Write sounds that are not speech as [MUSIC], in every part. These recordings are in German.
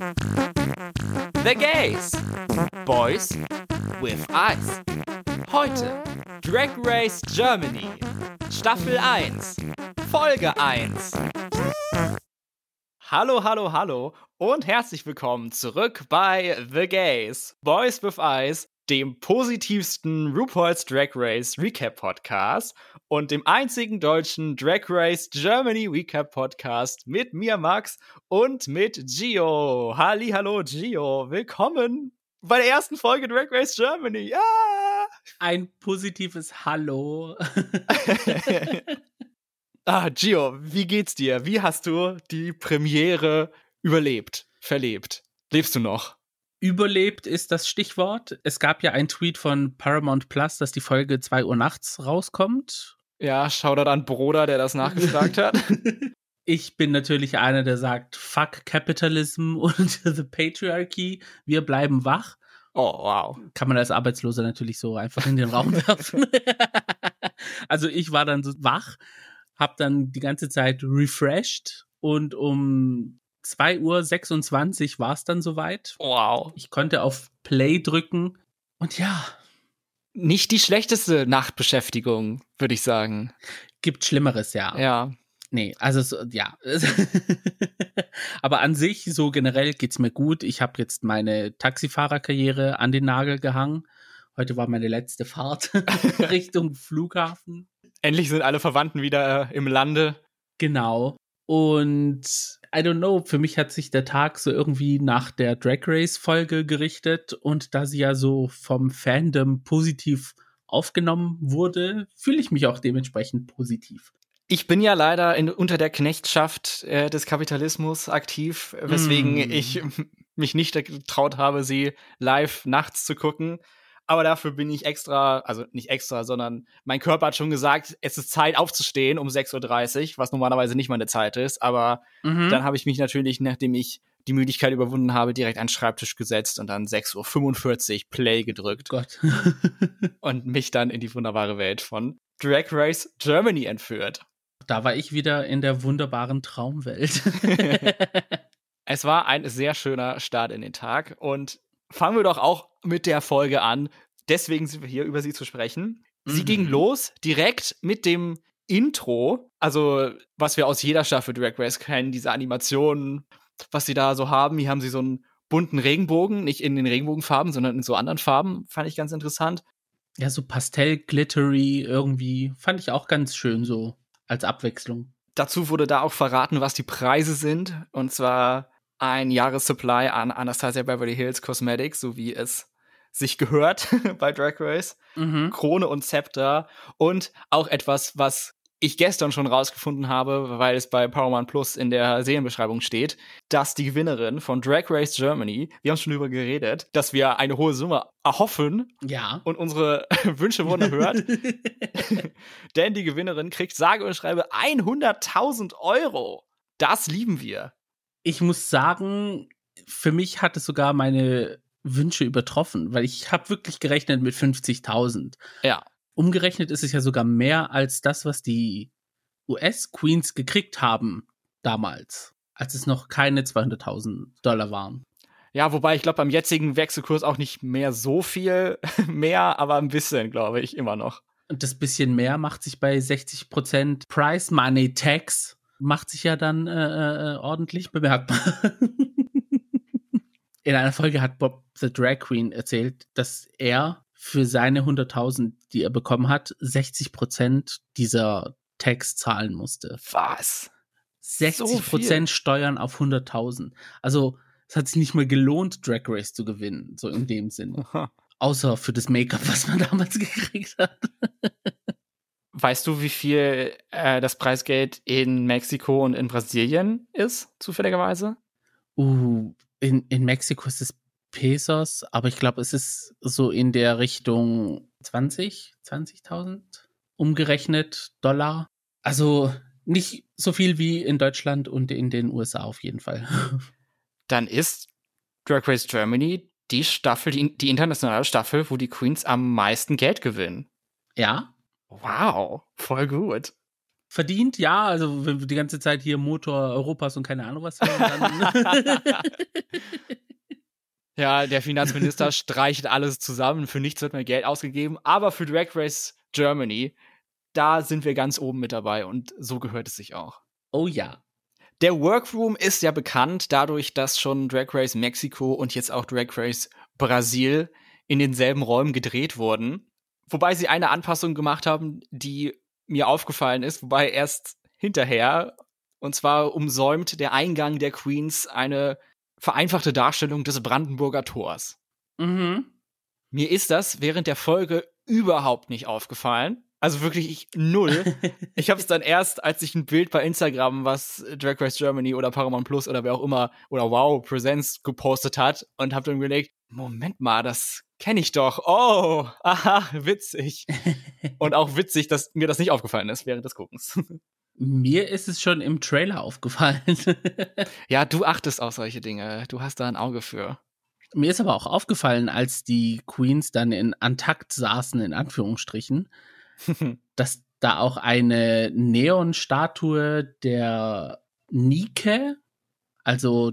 The Gays. Boys with Eyes. Heute Drag Race Germany. Staffel 1. Folge 1. Hallo, hallo, hallo und herzlich willkommen zurück bei The Gays. Boys with Eyes, dem positivsten RuPaul's Drag Race Recap Podcast und dem einzigen deutschen Drag Race Germany Recap Podcast mit mir, Max, und mit Gio. Halli, hallo, Gio. Willkommen bei der ersten Folge Drag Race Germany. Ja! Ein positives Hallo. [LAUGHS] ah, Gio, wie geht's dir? Wie hast du die Premiere überlebt, verlebt? Lebst du noch? Überlebt ist das Stichwort. Es gab ja einen Tweet von Paramount Plus, dass die Folge 2 Uhr nachts rauskommt. Ja, Shoutout an Broder, der das nachgefragt hat. [LAUGHS] [LAUGHS] Ich bin natürlich einer, der sagt, fuck Capitalism [LAUGHS] und the Patriarchy, wir bleiben wach. Oh, wow. Kann man als Arbeitsloser natürlich so einfach in den Raum werfen. also ich war dann so wach, hab dann die ganze Zeit refreshed und um 2.26 Uhr war es dann soweit. Wow. Ich konnte auf Play drücken und ja, nicht die schlechteste Nachtbeschäftigung, würde ich sagen. Gibt Schlimmeres, ja. Ja. Nee, also so, ja. [LAUGHS] Aber an sich, so generell geht's mir gut. Ich habe jetzt meine Taxifahrerkarriere an den Nagel gehangen. Heute war meine letzte Fahrt [LAUGHS] [LAUGHS] Richtung Flughafen. Endlich sind alle Verwandten wieder äh, im Lande. Genau. Und I don't know, für mich hat sich der Tag so irgendwie nach der Drag Race Folge gerichtet und da sie ja so vom Fandom positiv aufgenommen wurde, fühle ich mich auch dementsprechend positiv. Ich bin ja leider in, unter der Knechtschaft äh, des Kapitalismus aktiv, weswegen mm. ich [LAUGHS] mich nicht getraut habe, sie live nachts zu gucken aber dafür bin ich extra, also nicht extra, sondern mein Körper hat schon gesagt, es ist Zeit aufzustehen um 6.30 Uhr, was normalerweise nicht meine Zeit ist. Aber mhm. dann habe ich mich natürlich, nachdem ich die Müdigkeit überwunden habe, direkt an den Schreibtisch gesetzt und dann 6.45 Uhr Play gedrückt. Gott. [LAUGHS] und mich dann in die wunderbare Welt von Drag Race Germany entführt. Da war ich wieder in der wunderbaren Traumwelt. [LAUGHS] es war ein sehr schöner Start in den Tag und fangen wir doch auch mit der Folge an. Deswegen sind wir hier, über sie zu sprechen. Sie mhm. ging los direkt mit dem Intro, also was wir aus jeder Staffel Drag Race kennen, diese Animationen, was sie da so haben. Hier haben sie so einen bunten Regenbogen, nicht in den Regenbogenfarben, sondern in so anderen Farben, fand ich ganz interessant. Ja, so Pastell-Glittery irgendwie, fand ich auch ganz schön so als Abwechslung. Dazu wurde da auch verraten, was die Preise sind. Und zwar ein Jahressupply an Anastasia Beverly Hills Cosmetics, so wie es sich gehört [LAUGHS] bei Drag Race. Mhm. Krone und Zepter und auch etwas, was ich gestern schon rausgefunden habe, weil es bei Powerman Plus in der Serienbeschreibung steht, dass die Gewinnerin von Drag Race Germany, wir haben schon drüber geredet, dass wir eine hohe Summe erhoffen. Ja. Und unsere [LAUGHS] Wünsche wurden erhört. [LAUGHS] Denn die Gewinnerin kriegt sage und schreibe 100.000 Euro. Das lieben wir ich muss sagen, für mich hat es sogar meine Wünsche übertroffen, weil ich habe wirklich gerechnet mit 50.000. Ja. Umgerechnet ist es ja sogar mehr als das, was die US-Queens gekriegt haben damals, als es noch keine 200.000 Dollar waren. Ja, wobei ich glaube, beim jetzigen Wechselkurs auch nicht mehr so viel [LAUGHS] mehr, aber ein bisschen, glaube ich, immer noch. Und das bisschen mehr macht sich bei 60% Price Money Tax macht sich ja dann äh, äh, ordentlich bemerkbar. [LAUGHS] In einer Folge hat Bob the Drag Queen erzählt, dass er für seine 100.000, die er bekommen hat, 60% dieser Tax zahlen musste. Was? 60 so Steuern auf 100.000. Also es hat sich nicht mal gelohnt, Drag Race zu gewinnen, so in dem Sinne. Außer für das Make-up, was man [LAUGHS] damals gekriegt hat. Weißt du, wie viel äh, das Preisgeld in Mexiko und in Brasilien ist, zufälligerweise? Uh, in, in Mexiko ist es Pesos, aber ich glaube, es ist so in der Richtung 20, 20.000 umgerechnet Dollar. Also nicht so viel wie in Deutschland und in den USA auf jeden Fall. [LAUGHS] Dann ist Drag Race Germany die Staffel, die, die internationale Staffel, wo die Queens am meisten Geld gewinnen. Ja, Wow, voll gut. Verdient, ja. Also wenn wir die ganze Zeit hier Motor Europas und keine Ahnung was hören, [LAUGHS] [LAUGHS] ja, der Finanzminister [LAUGHS] streicht alles zusammen. Für nichts wird mehr Geld ausgegeben. Aber für Drag Race Germany, da sind wir ganz oben mit dabei und so gehört es sich auch. Oh ja. Der Workroom ist ja bekannt dadurch, dass schon Drag Race Mexiko und jetzt auch Drag Race Brasil in denselben Räumen gedreht wurden. Wobei sie eine Anpassung gemacht haben, die mir aufgefallen ist, wobei erst hinterher, und zwar umsäumt der Eingang der Queens eine vereinfachte Darstellung des Brandenburger Tors. Mhm. Mir ist das während der Folge überhaupt nicht aufgefallen. Also wirklich ich, null. [LAUGHS] ich habe es dann erst, als ich ein Bild bei Instagram, was Drag Race Germany oder Paramount Plus oder wer auch immer oder Wow Presents gepostet hat und habe dann überlegt, Moment mal, das kenne ich doch. Oh, aha, witzig. und auch witzig, dass mir das nicht aufgefallen ist während des Guckens. Mir ist es schon im Trailer aufgefallen. ja, du achtest auf solche Dinge. Du hast da ein Auge für. Mir ist aber auch aufgefallen, als die Queens dann in Antakt saßen, in Anführungsstrichen, [LAUGHS] dass da auch eine Neon-Statue der Nike, also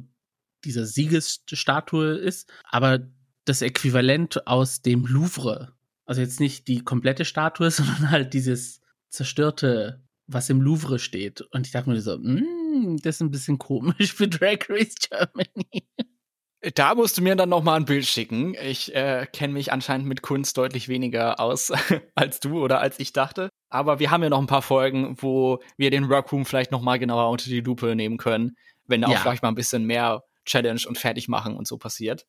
dieser Siegesstatue ist, aber das Äquivalent aus dem Louvre. Also jetzt nicht die komplette Statue, [LAUGHS] sondern halt dieses zerstörte, was im Louvre steht. Und ich dachte mir so, mm, das ist ein bisschen komisch für Drag Race Germany. Da musst du mir dann noch mal ein Bild schicken. Ich äh, kenne mich anscheinend mit Kunst deutlich weniger aus [LAUGHS] als du oder als ich dachte. Aber wir haben ja noch ein paar Folgen, wo wir den Workroom vielleicht noch mal genauer unter die Lupe nehmen können, wenn da ja. auch vielleicht mal ein bisschen mehr Challenge und fertig machen und so passiert.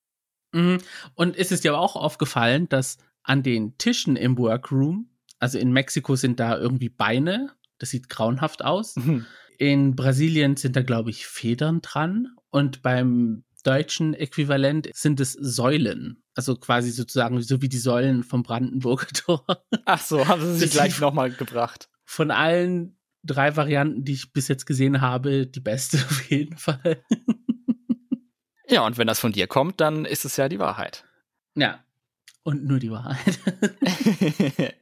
Mhm. Und ist es dir aber auch aufgefallen, dass an den Tischen im Workroom, also in Mexiko sind da irgendwie Beine, das sieht grauenhaft aus. Mhm. In Brasilien sind da, glaube ich, Federn dran. Und beim deutschen Äquivalent sind es Säulen. Also quasi sozusagen so wie die Säulen vom Brandenburger [LAUGHS] Tor. Ach so, haben sie sich gleich nochmal gebracht. Von allen drei Varianten, die ich bis jetzt gesehen habe, die beste [LAUGHS] auf jeden Fall. Ja, und wenn das von dir kommt, dann ist es ja die Wahrheit. Ja. Und nur die Wahrheit. [LAUGHS]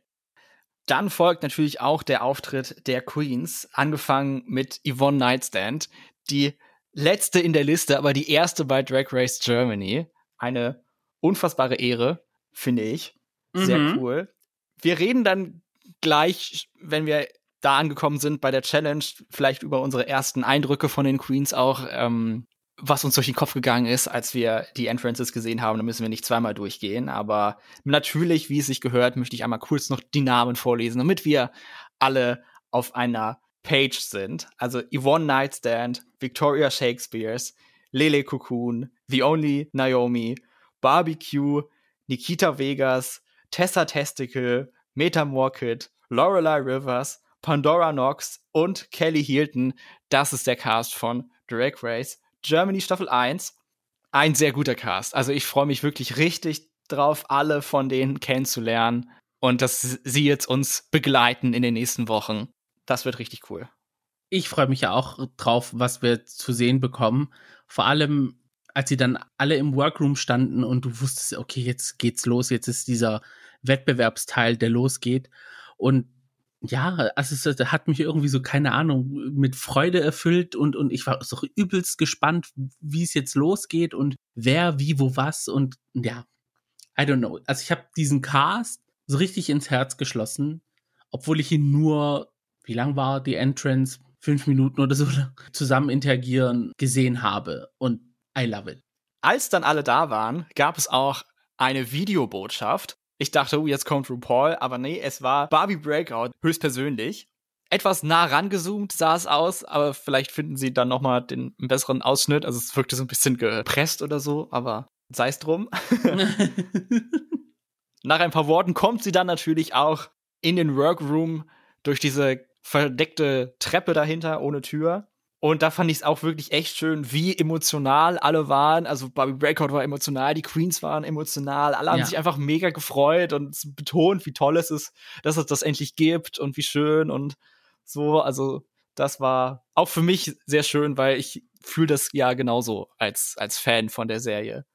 dann folgt natürlich auch der Auftritt der Queens, angefangen mit Yvonne Nightstand, die letzte in der Liste, aber die erste bei Drag Race Germany. Eine unfassbare Ehre, finde ich. Sehr mhm. cool. Wir reden dann gleich, wenn wir da angekommen sind bei der Challenge, vielleicht über unsere ersten Eindrücke von den Queens auch. Ähm, was uns durch den Kopf gegangen ist, als wir die Entrances gesehen haben. Da müssen wir nicht zweimal durchgehen. Aber natürlich, wie es sich gehört, möchte ich einmal kurz noch die Namen vorlesen, damit wir alle auf einer Page sind. Also Yvonne Nightstand, Victoria Shakespeares, Lele Cocoon, The Only Naomi, Barbecue, Nikita Vegas, Tessa Testicle, Meta Morkit, Lorelei Rivers, Pandora Knox und Kelly Hilton. Das ist der Cast von Drag Race Germany Staffel 1. Ein sehr guter Cast. Also ich freue mich wirklich richtig drauf, alle von denen kennenzulernen und dass sie jetzt uns begleiten in den nächsten Wochen. Das wird richtig cool. Ich freue mich ja auch drauf, was wir zu sehen bekommen. Vor allem, als sie dann alle im Workroom standen und du wusstest, okay, jetzt geht's los, jetzt ist dieser Wettbewerbsteil, der losgeht. Und ja, also es hat mich irgendwie so, keine Ahnung, mit Freude erfüllt und, und ich war so übelst gespannt, wie es jetzt losgeht und wer, wie, wo, was und ja, I don't know. Also ich habe diesen Cast so richtig ins Herz geschlossen, obwohl ich ihn nur, wie lang war die Entrance? Fünf Minuten oder so [LAUGHS] zusammen interagieren gesehen habe und I love it. Als dann alle da waren, gab es auch eine Videobotschaft ich dachte, oh, jetzt kommt RuPaul, aber nee, es war Barbie Breakout höchstpersönlich. Etwas nah rangezoomt sah es aus, aber vielleicht finden sie dann noch mal den besseren Ausschnitt. Also es wirkte so ein bisschen gepresst oder so, aber sei es drum. [LAUGHS] Nach ein paar Worten kommt sie dann natürlich auch in den Workroom durch diese verdeckte Treppe dahinter ohne Tür. Und da fand ich es auch wirklich echt schön, wie emotional alle waren. Also Bobby Breakout war emotional, die Queens waren emotional, alle haben ja. sich einfach mega gefreut und betont, wie toll es ist, dass es das endlich gibt und wie schön und so. Also das war auch für mich sehr schön, weil ich fühle das ja genauso als, als Fan von der Serie.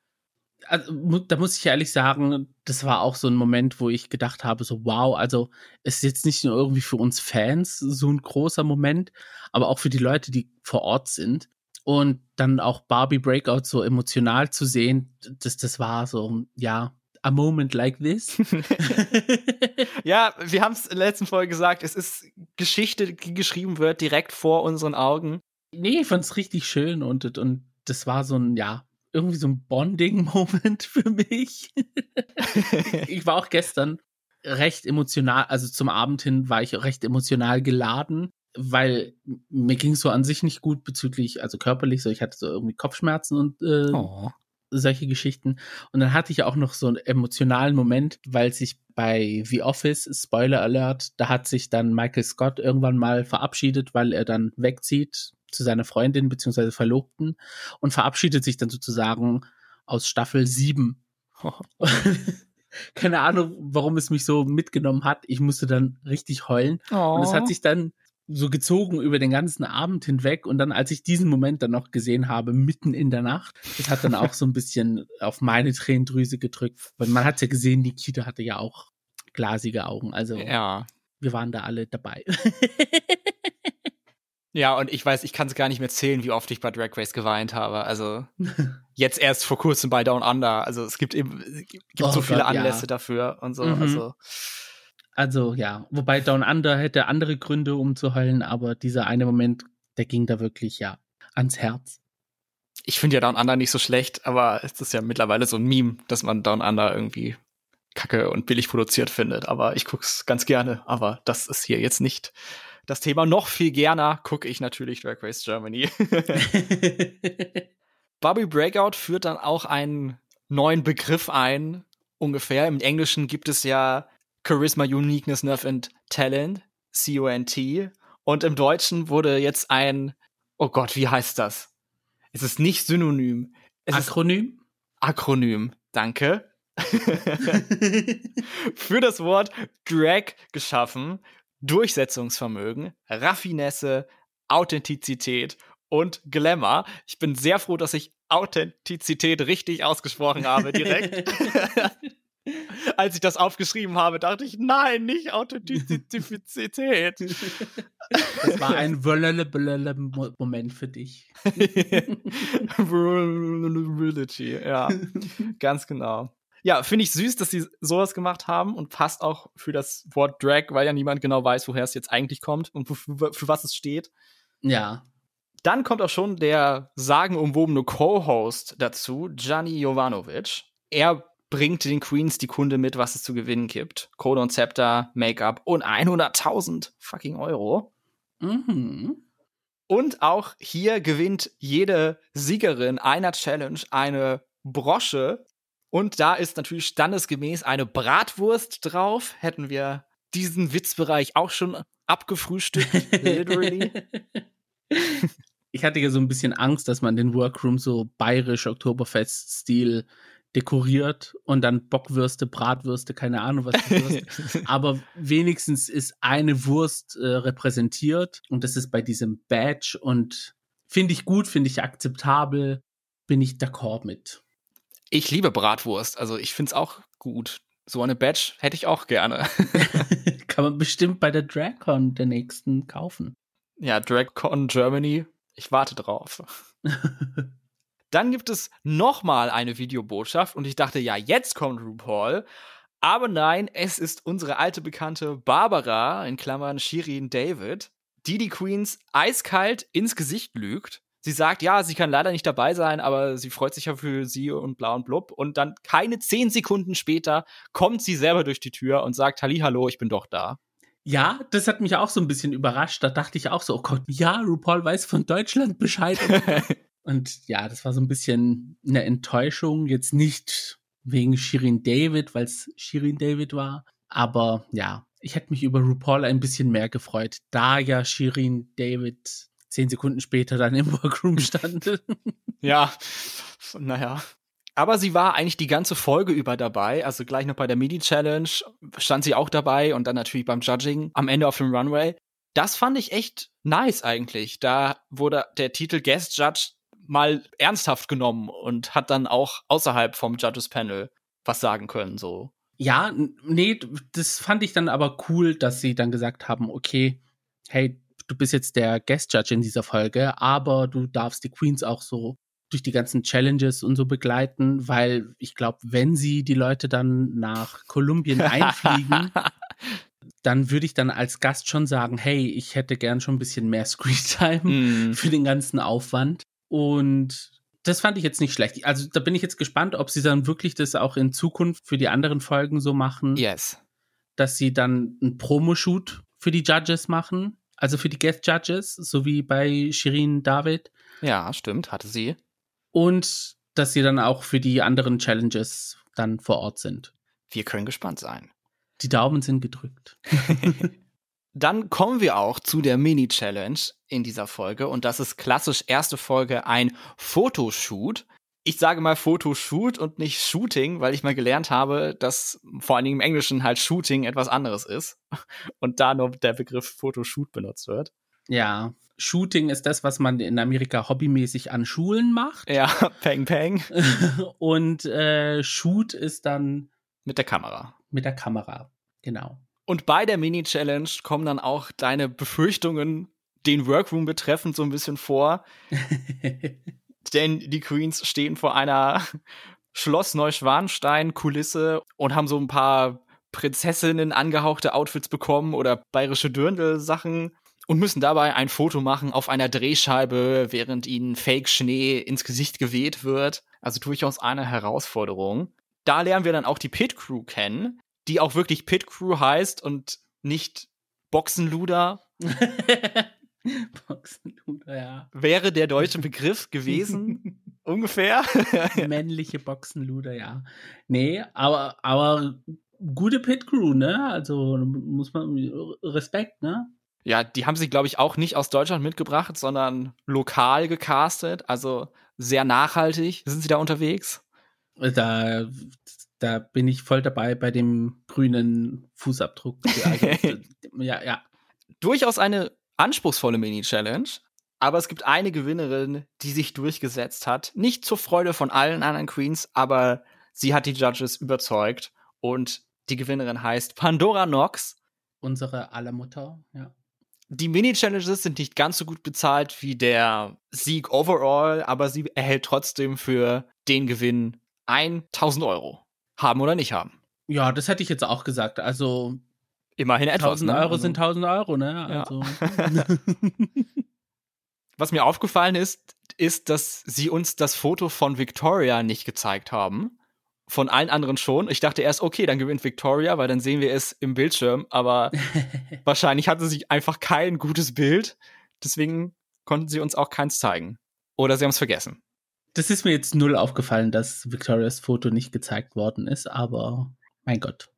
Also, da muss ich ehrlich sagen, das war auch so ein Moment, wo ich gedacht habe, so wow, also es ist jetzt nicht nur irgendwie für uns Fans so ein großer Moment, aber auch für die Leute, die vor Ort sind. Und dann auch Barbie Breakout so emotional zu sehen, das, das war so, ja, a moment like this. [LAUGHS] [LAUGHS] ja, wir haben es in der letzten Folge gesagt, es ist Geschichte, die geschrieben wird direkt vor unseren Augen. Nee, ich fand's richtig schön und, und das war so ein, ja, irgendwie so ein Bonding-Moment [LAUGHS] für mich. [LAUGHS] ich war auch gestern recht emotional, also zum Abend hin war ich recht emotional geladen, weil mir ging es so an sich nicht gut bezüglich, also körperlich, so ich hatte so irgendwie Kopfschmerzen und äh, oh. solche Geschichten. Und dann hatte ich auch noch so einen emotionalen Moment, weil sich bei The Office, Spoiler Alert, da hat sich dann Michael Scott irgendwann mal verabschiedet, weil er dann wegzieht zu seiner Freundin bzw. Verlobten und verabschiedet sich dann sozusagen aus Staffel 7. [LAUGHS] Keine Ahnung, warum es mich so mitgenommen hat. Ich musste dann richtig heulen. Oh. Und es hat sich dann so gezogen über den ganzen Abend hinweg. Und dann, als ich diesen Moment dann noch gesehen habe, mitten in der Nacht, das hat dann auch so ein bisschen auf meine Tränendrüse gedrückt. Weil man hat ja gesehen, Nikita hatte ja auch glasige Augen. Also ja. wir waren da alle dabei. [LAUGHS] Ja, und ich weiß, ich kann es gar nicht mehr zählen, wie oft ich bei Drag Race geweint habe. Also [LAUGHS] jetzt erst vor kurzem bei Down Under. Also es gibt eben gibt oh so viele Gott, Anlässe ja. dafür und so. Mhm. Also. also ja, wobei Down Under hätte andere Gründe, um zu heulen, aber dieser eine Moment, der ging da wirklich ja ans Herz. Ich finde ja Down Under nicht so schlecht, aber es ist ja mittlerweile so ein Meme, dass man Down Under irgendwie kacke und billig produziert findet. Aber ich guck's ganz gerne. Aber das ist hier jetzt nicht das Thema noch viel gerne gucke ich natürlich Drag Race Germany. [LAUGHS] Bobby Breakout führt dann auch einen neuen Begriff ein, ungefähr. Im Englischen gibt es ja Charisma, Uniqueness, Nerve and Talent, C-O-N-T. Und im Deutschen wurde jetzt ein, oh Gott, wie heißt das? Es ist nicht Synonym. Es Akronym? Akronym, danke. [LAUGHS] Für das Wort Drag geschaffen, Durchsetzungsvermögen, Raffinesse, Authentizität und Glamour. Ich bin sehr froh, dass ich Authentizität richtig ausgesprochen habe direkt. [LAUGHS] Als ich das aufgeschrieben habe, dachte ich, nein, nicht Authentizität. Das war ein Moment für dich. [LAUGHS] ja, [LAUGHS] ganz genau. Ja, finde ich süß, dass sie sowas gemacht haben und passt auch für das Wort Drag, weil ja niemand genau weiß, woher es jetzt eigentlich kommt und für, für was es steht. Ja. Dann kommt auch schon der sagenumwobene Co-Host dazu, Gianni Jovanovic. Er bringt den Queens die Kunde mit, was es zu gewinnen gibt. Code und Zepter, Make-up und 100.000 fucking Euro. Mhm. Und auch hier gewinnt jede Siegerin einer Challenge eine Brosche und da ist natürlich standesgemäß eine Bratwurst drauf. Hätten wir diesen Witzbereich auch schon abgefrühstückt, literally. [LAUGHS] Ich hatte ja so ein bisschen Angst, dass man den Workroom so bayerisch Oktoberfest-Stil dekoriert und dann Bockwürste, Bratwürste, keine Ahnung was. [LAUGHS] Aber wenigstens ist eine Wurst äh, repräsentiert und das ist bei diesem Badge und finde ich gut, finde ich akzeptabel, bin ich d'accord mit. Ich liebe Bratwurst, also ich finde es auch gut. So eine Badge hätte ich auch gerne. [LAUGHS] [LAUGHS] Kann man bestimmt bei der DragCon der nächsten kaufen. Ja, DragCon Germany, ich warte drauf. [LAUGHS] Dann gibt es nochmal eine Videobotschaft und ich dachte, ja, jetzt kommt RuPaul. Aber nein, es ist unsere alte Bekannte Barbara, in Klammern Shirin David, die die Queens eiskalt ins Gesicht lügt Sie sagt, ja, sie kann leider nicht dabei sein, aber sie freut sich ja für sie und bla und blub. Und dann keine zehn Sekunden später kommt sie selber durch die Tür und sagt, hallo, ich bin doch da. Ja, das hat mich auch so ein bisschen überrascht. Da dachte ich auch so, oh Gott, ja, RuPaul weiß von Deutschland Bescheid. [LAUGHS] und ja, das war so ein bisschen eine Enttäuschung. Jetzt nicht wegen Shirin David, weil es Shirin David war. Aber ja, ich hätte mich über RuPaul ein bisschen mehr gefreut, da ja Shirin David zehn Sekunden später dann im [LAUGHS] Workroom stand. ja, naja. Aber sie war eigentlich die ganze Folge über dabei. Also gleich noch bei der Mini-Challenge stand sie auch dabei und dann natürlich beim Judging am Ende auf dem Runway. Das fand ich echt nice eigentlich. Da wurde der Titel Guest Judge mal ernsthaft genommen und hat dann auch außerhalb vom Judges Panel was sagen können, so. Ja, nee, das fand ich dann aber cool, dass sie dann gesagt haben, okay, hey, du bist jetzt der Guest Judge in dieser Folge, aber du darfst die Queens auch so durch die ganzen Challenges und so begleiten, weil ich glaube, wenn sie die Leute dann nach Kolumbien [LAUGHS] einfliegen, dann würde ich dann als Gast schon sagen, hey, ich hätte gern schon ein bisschen mehr Screentime mm. für den ganzen Aufwand. Und das fand ich jetzt nicht schlecht. Also da bin ich jetzt gespannt, ob sie dann wirklich das auch in Zukunft für die anderen Folgen so machen. Yes. Dass sie dann einen Promo-Shoot für die Judges machen, also für die Guest Judges, so wie bei Shirin David. Ja, stimmt, hatte sie. Und dass sie dann auch für die anderen Challenges dann vor Ort sind. Wir können gespannt sein. Die Daumen sind gedrückt. [LAUGHS] [LAUGHS] Dann kommen wir auch zu der Mini-Challenge in dieser Folge und das ist klassisch erste Folge ein Fotoshoot. Ich sage mal Fotoshoot und nicht Shooting, weil ich mal gelernt habe, dass vor allen Dingen im Englischen halt Shooting etwas anderes ist [LAUGHS] und da nur der Begriff Fotoshoot benutzt wird. Ja, Shooting ist das, was man in Amerika hobbymäßig an Schulen macht. Ja, [LAUGHS] Peng Peng. [LAUGHS] und äh, Shoot ist dann mit der Kamera. Mit der Kamera, genau. Und bei der Mini-Challenge kommen dann auch deine Befürchtungen den Workroom betreffend so ein bisschen vor. Denn die Queens stehen vor einer [LAUGHS] Schloss Neuschwanstein-Kulisse und haben so ein paar Prinzessinnen angehauchte Outfits bekommen oder bayerische Dürndl-Sachen und müssen dabei ein Foto machen auf einer Drehscheibe, während ihnen Fake-Schnee ins Gesicht geweht wird. Also durchaus eine Herausforderung. Da lernen wir dann auch die Pit Crew kennen, die auch wirklich Pit Crew heißt und nicht Boxenluder. [LAUGHS] Boxenluder, ja. Wäre der deutsche Begriff gewesen, [LAUGHS] ungefähr. [LAUGHS] Männliche Boxenluder, ja. Nee, aber, aber gute Pit Crew, ne? Also muss man Respekt, ne? Ja, die haben sie, glaube ich, auch nicht aus Deutschland mitgebracht, sondern lokal gecastet. Also sehr nachhaltig sind sie da unterwegs. Da da bin ich voll dabei bei dem grünen Fußabdruck. [LAUGHS] Also, ja, ja. Durchaus eine anspruchsvolle Mini-Challenge, aber es gibt eine Gewinnerin, die sich durchgesetzt hat. Nicht zur Freude von allen anderen Queens, aber sie hat die Judges überzeugt und die Gewinnerin heißt Pandora Knox. Unsere aller Mutter, ja. Die Mini-Challenges sind nicht ganz so gut bezahlt wie der Sieg overall, aber sie erhält trotzdem für den Gewinn 1000 Euro haben oder nicht haben. Ja, das hätte ich jetzt auch gesagt. Also immerhin etwas. 1000 ne? Euro also, sind 1000 Euro, ne? Also. Ja. [LAUGHS] Was mir aufgefallen ist, ist, dass sie uns das Foto von Victoria nicht gezeigt haben. Von allen anderen schon. Ich dachte erst, okay, dann gewinnt Victoria, weil dann sehen wir es im Bildschirm. Aber [LAUGHS] wahrscheinlich hatte sie einfach kein gutes Bild. Deswegen konnten sie uns auch keins zeigen. Oder sie haben es vergessen. Das ist mir jetzt null aufgefallen, dass Victorias Foto nicht gezeigt worden ist, aber mein Gott.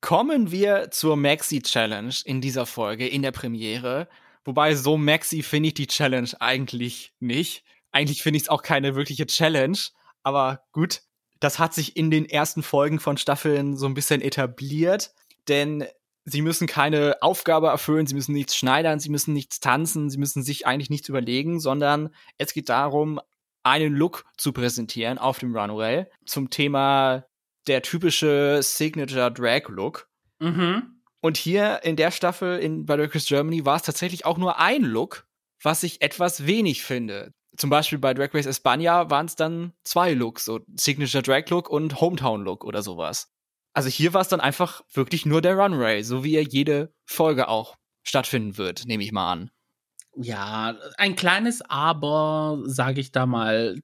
Kommen wir zur Maxi Challenge in dieser Folge, in der Premiere. Wobei so Maxi finde ich die Challenge eigentlich nicht. Eigentlich finde ich es auch keine wirkliche Challenge. Aber gut, das hat sich in den ersten Folgen von Staffeln so ein bisschen etabliert. Denn sie müssen keine Aufgabe erfüllen, sie müssen nichts schneidern, sie müssen nichts tanzen, sie müssen sich eigentlich nichts überlegen, sondern es geht darum, einen Look zu präsentieren auf dem Runway zum Thema der typische Signature Drag Look. Mhm. Und hier in der Staffel in bei Drag Race Germany war es tatsächlich auch nur ein Look, was ich etwas wenig finde. Zum Beispiel bei Drag Race España waren es dann zwei Looks, so Signature Drag Look und Hometown Look oder sowas. Also hier war es dann einfach wirklich nur der Runway, so wie er jede Folge auch stattfinden wird, nehme ich mal an. Ja, ein kleines Aber, sage ich da mal,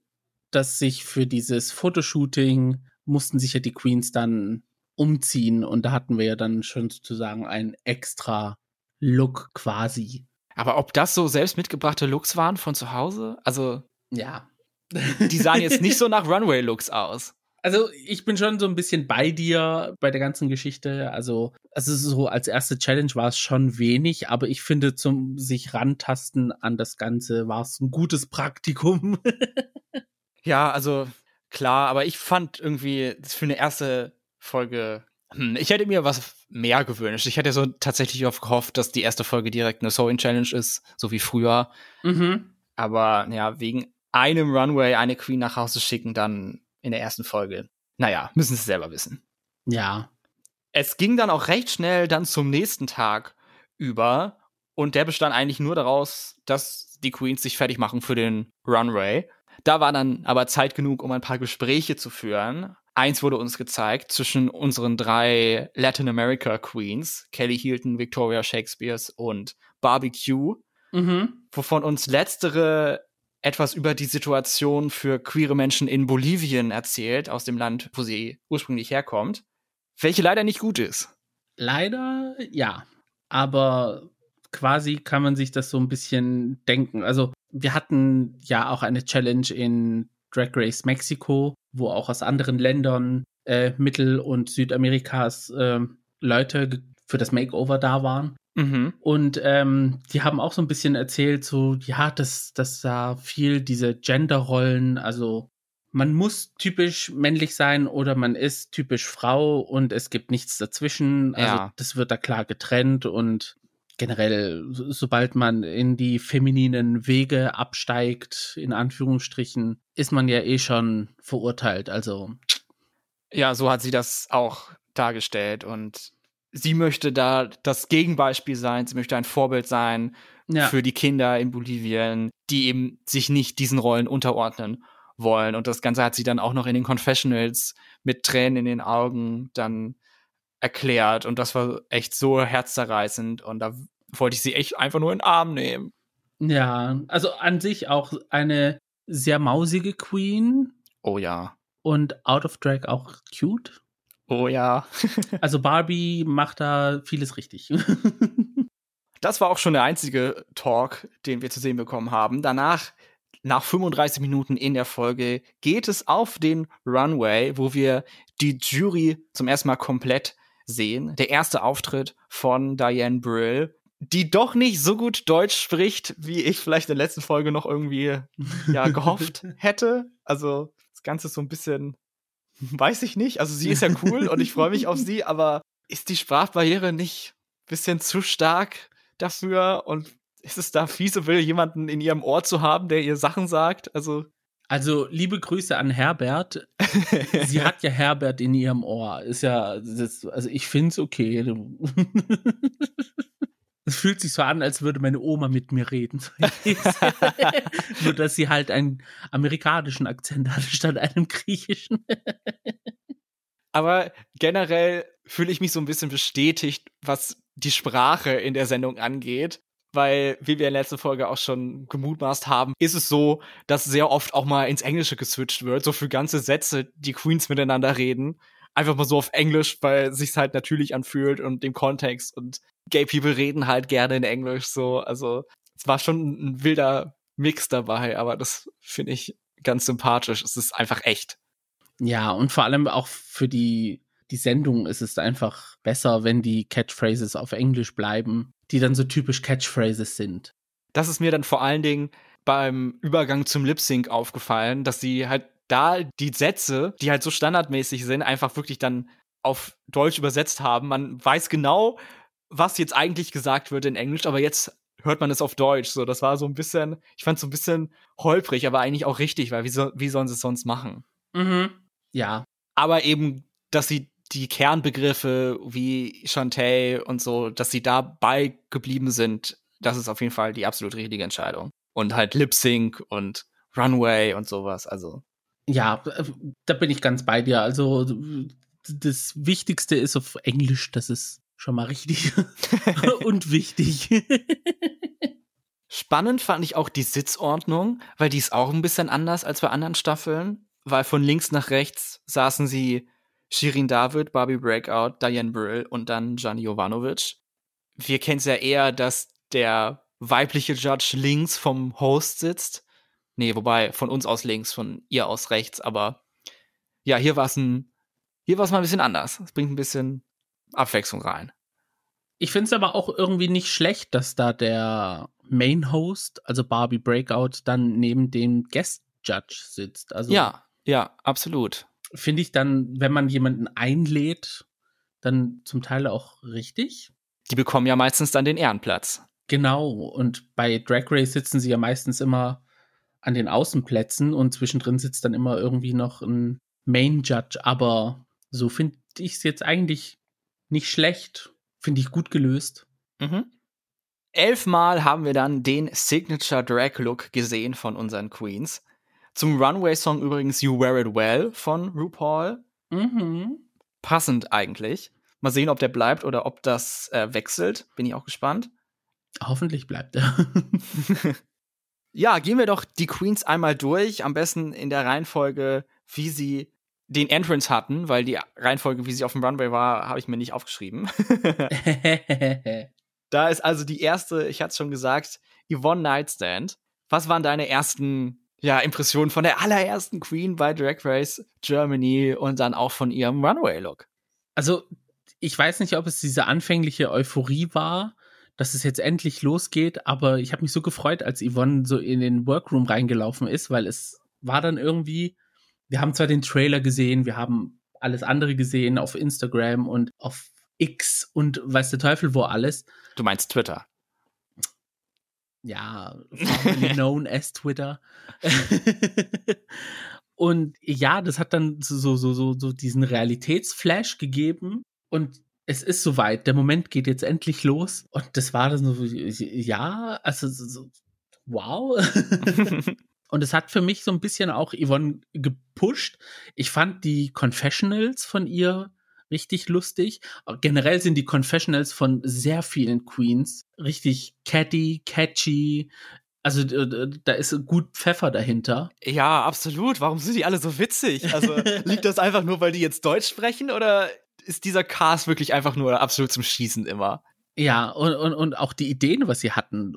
dass sich für dieses Fotoshooting mussten sich ja die Queens dann umziehen und da hatten wir ja dann schon sozusagen einen extra Look quasi. Aber ob das so selbst mitgebrachte Looks waren von zu Hause? Also, ja. Die sahen jetzt nicht so nach Runway-Looks aus. Also ich bin schon so ein bisschen bei dir bei der ganzen Geschichte. Also, also so als erste Challenge war es schon wenig, aber ich finde zum sich rantasten an das Ganze war es ein gutes Praktikum. [LAUGHS] ja, also klar, aber ich fand irgendwie für eine erste Folge hm, ich hätte mir was mehr gewünscht. Ich hätte so tatsächlich oft gehofft, dass die erste Folge direkt eine Sewing Challenge ist, so wie früher. Mhm. Aber ja, wegen einem Runway eine Queen nach Hause schicken, dann in der ersten Folge. Naja, müssen sie selber wissen. Ja. Es ging dann auch recht schnell dann zum nächsten Tag über und der bestand eigentlich nur daraus, dass die Queens sich fertig machen für den Runway. Da war dann aber Zeit genug, um ein paar Gespräche zu führen. Eins wurde uns gezeigt zwischen unseren drei Latin America Queens, Kelly Hilton, Victoria Shakespeares und Barbecue, mhm. wovon uns letztere etwas über die Situation für queere Menschen in Bolivien erzählt, aus dem Land, wo sie ursprünglich herkommt, welche leider nicht gut ist. Leider ja, aber quasi kann man sich das so ein bisschen denken. Also wir hatten ja auch eine Challenge in Drag Race Mexiko, wo auch aus anderen Ländern äh, Mittel- und Südamerikas äh, Leute für das Makeover da waren. Mhm. Und ähm, die haben auch so ein bisschen erzählt, so, ja, dass, dass da viel diese Genderrollen, also man muss typisch männlich sein oder man ist typisch Frau und es gibt nichts dazwischen. Also ja. das wird da klar getrennt und generell, sobald man in die femininen Wege absteigt, in Anführungsstrichen, ist man ja eh schon verurteilt. Also. Ja, so hat sie das auch dargestellt und sie möchte da das Gegenbeispiel sein, sie möchte ein Vorbild sein ja. für die Kinder in Bolivien, die eben sich nicht diesen Rollen unterordnen wollen. Und das Ganze hat sie dann auch noch in den Confessionals mit Tränen in den Augen dann erklärt. Und das war echt so herzzerreißend. Und da wollte ich sie echt einfach nur in den Arm nehmen. Ja, also an sich auch eine sehr mausige Queen. Oh ja. Und out of drag auch cute. Oh ja. [LAUGHS] also Barbie macht da vieles richtig. [LAUGHS] das war auch schon der einzige Talk, den wir zu sehen bekommen haben. Danach, nach 35 Minuten in der Folge, geht es auf den Runway, wo wir die Jury zum ersten Mal komplett sehen. Der erste Auftritt von Diane Brill, die doch nicht so gut Deutsch spricht, wie ich vielleicht in der letzten Folge noch irgendwie ja, [LAUGHS] gehofft hätte. Also das Ganze ist so ein bisschen Weiß ich nicht. Also sie ist ja cool und ich freue mich auf sie, aber ist die Sprachbarriere nicht ein bisschen zu stark dafür? Und ist es da feasible, jemanden in ihrem Ohr zu haben, der ihr Sachen sagt? Also. Also, liebe Grüße an Herbert. sie hat ja Herbert in ihrem Ohr. Ist ja, das, also ich finde es okay. [LAUGHS] Es fühlt sich so an, als würde meine Oma mit mir reden. [LAUGHS] Nur, dass sie halt einen amerikanischen Akzent hat, statt einem griechischen. Aber generell fühle ich mich so ein bisschen bestätigt, was die Sprache in der Sendung angeht. Weil, wie wir in der letzten Folge auch schon gemutmaßt haben, ist es so, dass sehr oft auch mal ins Englische geswitcht wird, so für ganze Sätze, die Queens miteinander reden einfach mal so auf Englisch, weil sich's halt natürlich anfühlt und dem Kontext und Gay People reden halt gerne in Englisch so. Also es war schon ein wilder Mix dabei, aber das finde ich ganz sympathisch. Es ist einfach echt. Ja, und vor allem auch für die, die Sendung ist es einfach besser, wenn die Catchphrases auf Englisch bleiben, die dann so typisch Catchphrases sind. Das ist mir dann vor allen Dingen beim Übergang zum Lip Sync aufgefallen, dass sie halt da die Sätze, die halt so standardmäßig sind, einfach wirklich dann auf Deutsch übersetzt haben. Man weiß genau, was jetzt eigentlich gesagt wird in Englisch, aber jetzt hört man es auf Deutsch. So, das war so ein bisschen, ich fand es so ein bisschen holprig, aber eigentlich auch richtig, weil wie, so, wie sollen sie es sonst machen? Mhm. Ja. Aber eben, dass sie die Kernbegriffe wie Shantae und so, dass sie dabei geblieben sind, das ist auf jeden Fall die absolut richtige Entscheidung. Und halt Lip Sync und Runway und sowas, also ja, da bin ich ganz bei dir. Also das Wichtigste ist auf Englisch, das ist schon mal richtig [LAUGHS] und wichtig. Spannend fand ich auch die Sitzordnung, weil die ist auch ein bisschen anders als bei anderen Staffeln, weil von links nach rechts saßen sie Shirin David, Barbie Breakout, Diane Brill und dann Gianni Jovanovic. Wir kennen es ja eher, dass der weibliche Judge links vom Host sitzt Nee, wobei von uns aus links, von ihr aus rechts, aber ja, hier war es ein, hier war es mal ein bisschen anders. Es bringt ein bisschen Abwechslung rein. Ich finde es aber auch irgendwie nicht schlecht, dass da der Main Host, also Barbie Breakout, dann neben dem Guest Judge sitzt. Also ja, ja, absolut. Finde ich dann, wenn man jemanden einlädt, dann zum Teil auch richtig. Die bekommen ja meistens dann den Ehrenplatz. Genau. Und bei Drag Race sitzen sie ja meistens immer an den Außenplätzen und zwischendrin sitzt dann immer irgendwie noch ein Main Judge. Aber so finde ich es jetzt eigentlich nicht schlecht. Finde ich gut gelöst. Mhm. Elfmal haben wir dann den Signature Drag Look gesehen von unseren Queens. Zum Runway-Song übrigens You Wear It Well von RuPaul. Mhm. Passend eigentlich. Mal sehen, ob der bleibt oder ob das äh, wechselt. Bin ich auch gespannt. Hoffentlich bleibt er. [LAUGHS] [LAUGHS] ja, gehen wir doch die Queens einmal durch. Am besten in der Reihenfolge, wie sie den Entrance hatten, weil die Reihenfolge, wie sie auf dem Runway war, habe ich mir nicht aufgeschrieben. [LAUGHS] da ist also die erste, ich hatte es schon gesagt, Yvonne Nightstand. Was waren deine ersten ja, Impressionen von der allerersten Queen bei Drag Race Germany und dann auch von ihrem Runway-Look? Also, ich weiß nicht, ob es diese anfängliche Euphorie war, dass es jetzt endlich losgeht, aber ich habe mich so gefreut, als Yvonne so in den Workroom reingelaufen ist, weil es war dann irgendwie, wir haben zwar den Trailer gesehen, wir haben alles andere gesehen auf Instagram und auf X und weiß der Teufel wo alles. Du meinst Twitter? Ja, known as Twitter. [LAUGHS] und ja, das hat dann so, so, so, so diesen Realitätsflash gegeben. Und es ist soweit, der Moment geht jetzt endlich los. Und das war dann so, ja, also so, wow. [LAUGHS] [LAUGHS] Und es hat für mich so ein bisschen auch Yvonne gepusht. Ich fand die Confessionals von ihr richtig lustig. Generell sind die Confessionals von sehr vielen Queens richtig catty, catchy. Also da ist gut Pfeffer dahinter. Ja, absolut. Warum sind die alle so witzig? Also [LAUGHS] liegt das einfach nur, weil die jetzt Deutsch sprechen oder ist dieser Cast wirklich einfach nur absolut zum Schießen immer? Ja, und, und, und auch die Ideen, was sie hatten,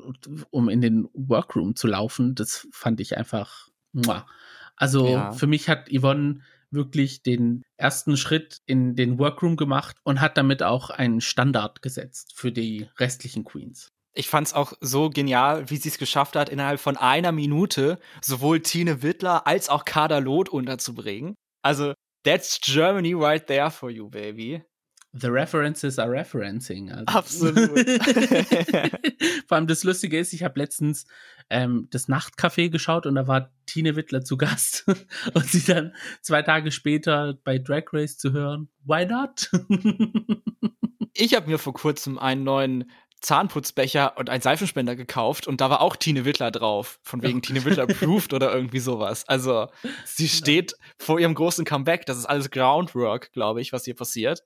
um in den Workroom zu laufen, das fand ich einfach. Muah. Also ja. für mich hat Yvonne wirklich den ersten Schritt in den Workroom gemacht und hat damit auch einen Standard gesetzt für die restlichen Queens. Ich fand es auch so genial, wie sie es geschafft hat, innerhalb von einer Minute sowohl Tine Wittler als auch Kader Loth unterzubringen. Also That's Germany right there for you, baby. The references are referencing. Also. Absolut. [LAUGHS] Vor allem das Lustige ist, ich habe letztens ähm, das Nachtcafé geschaut und da war Tine Wittler zu Gast [LAUGHS] und sie dann zwei Tage später bei Drag Race zu hören. Why not? [LAUGHS] ich habe mir vor kurzem einen neuen Zahnputzbecher und einen Seifenspender gekauft und da war auch Tine Wittler drauf. Von wegen Tine Wittler approved oder irgendwie sowas. Also, sie steht vor ihrem großen Comeback. Das ist alles Groundwork, glaube ich, was hier passiert.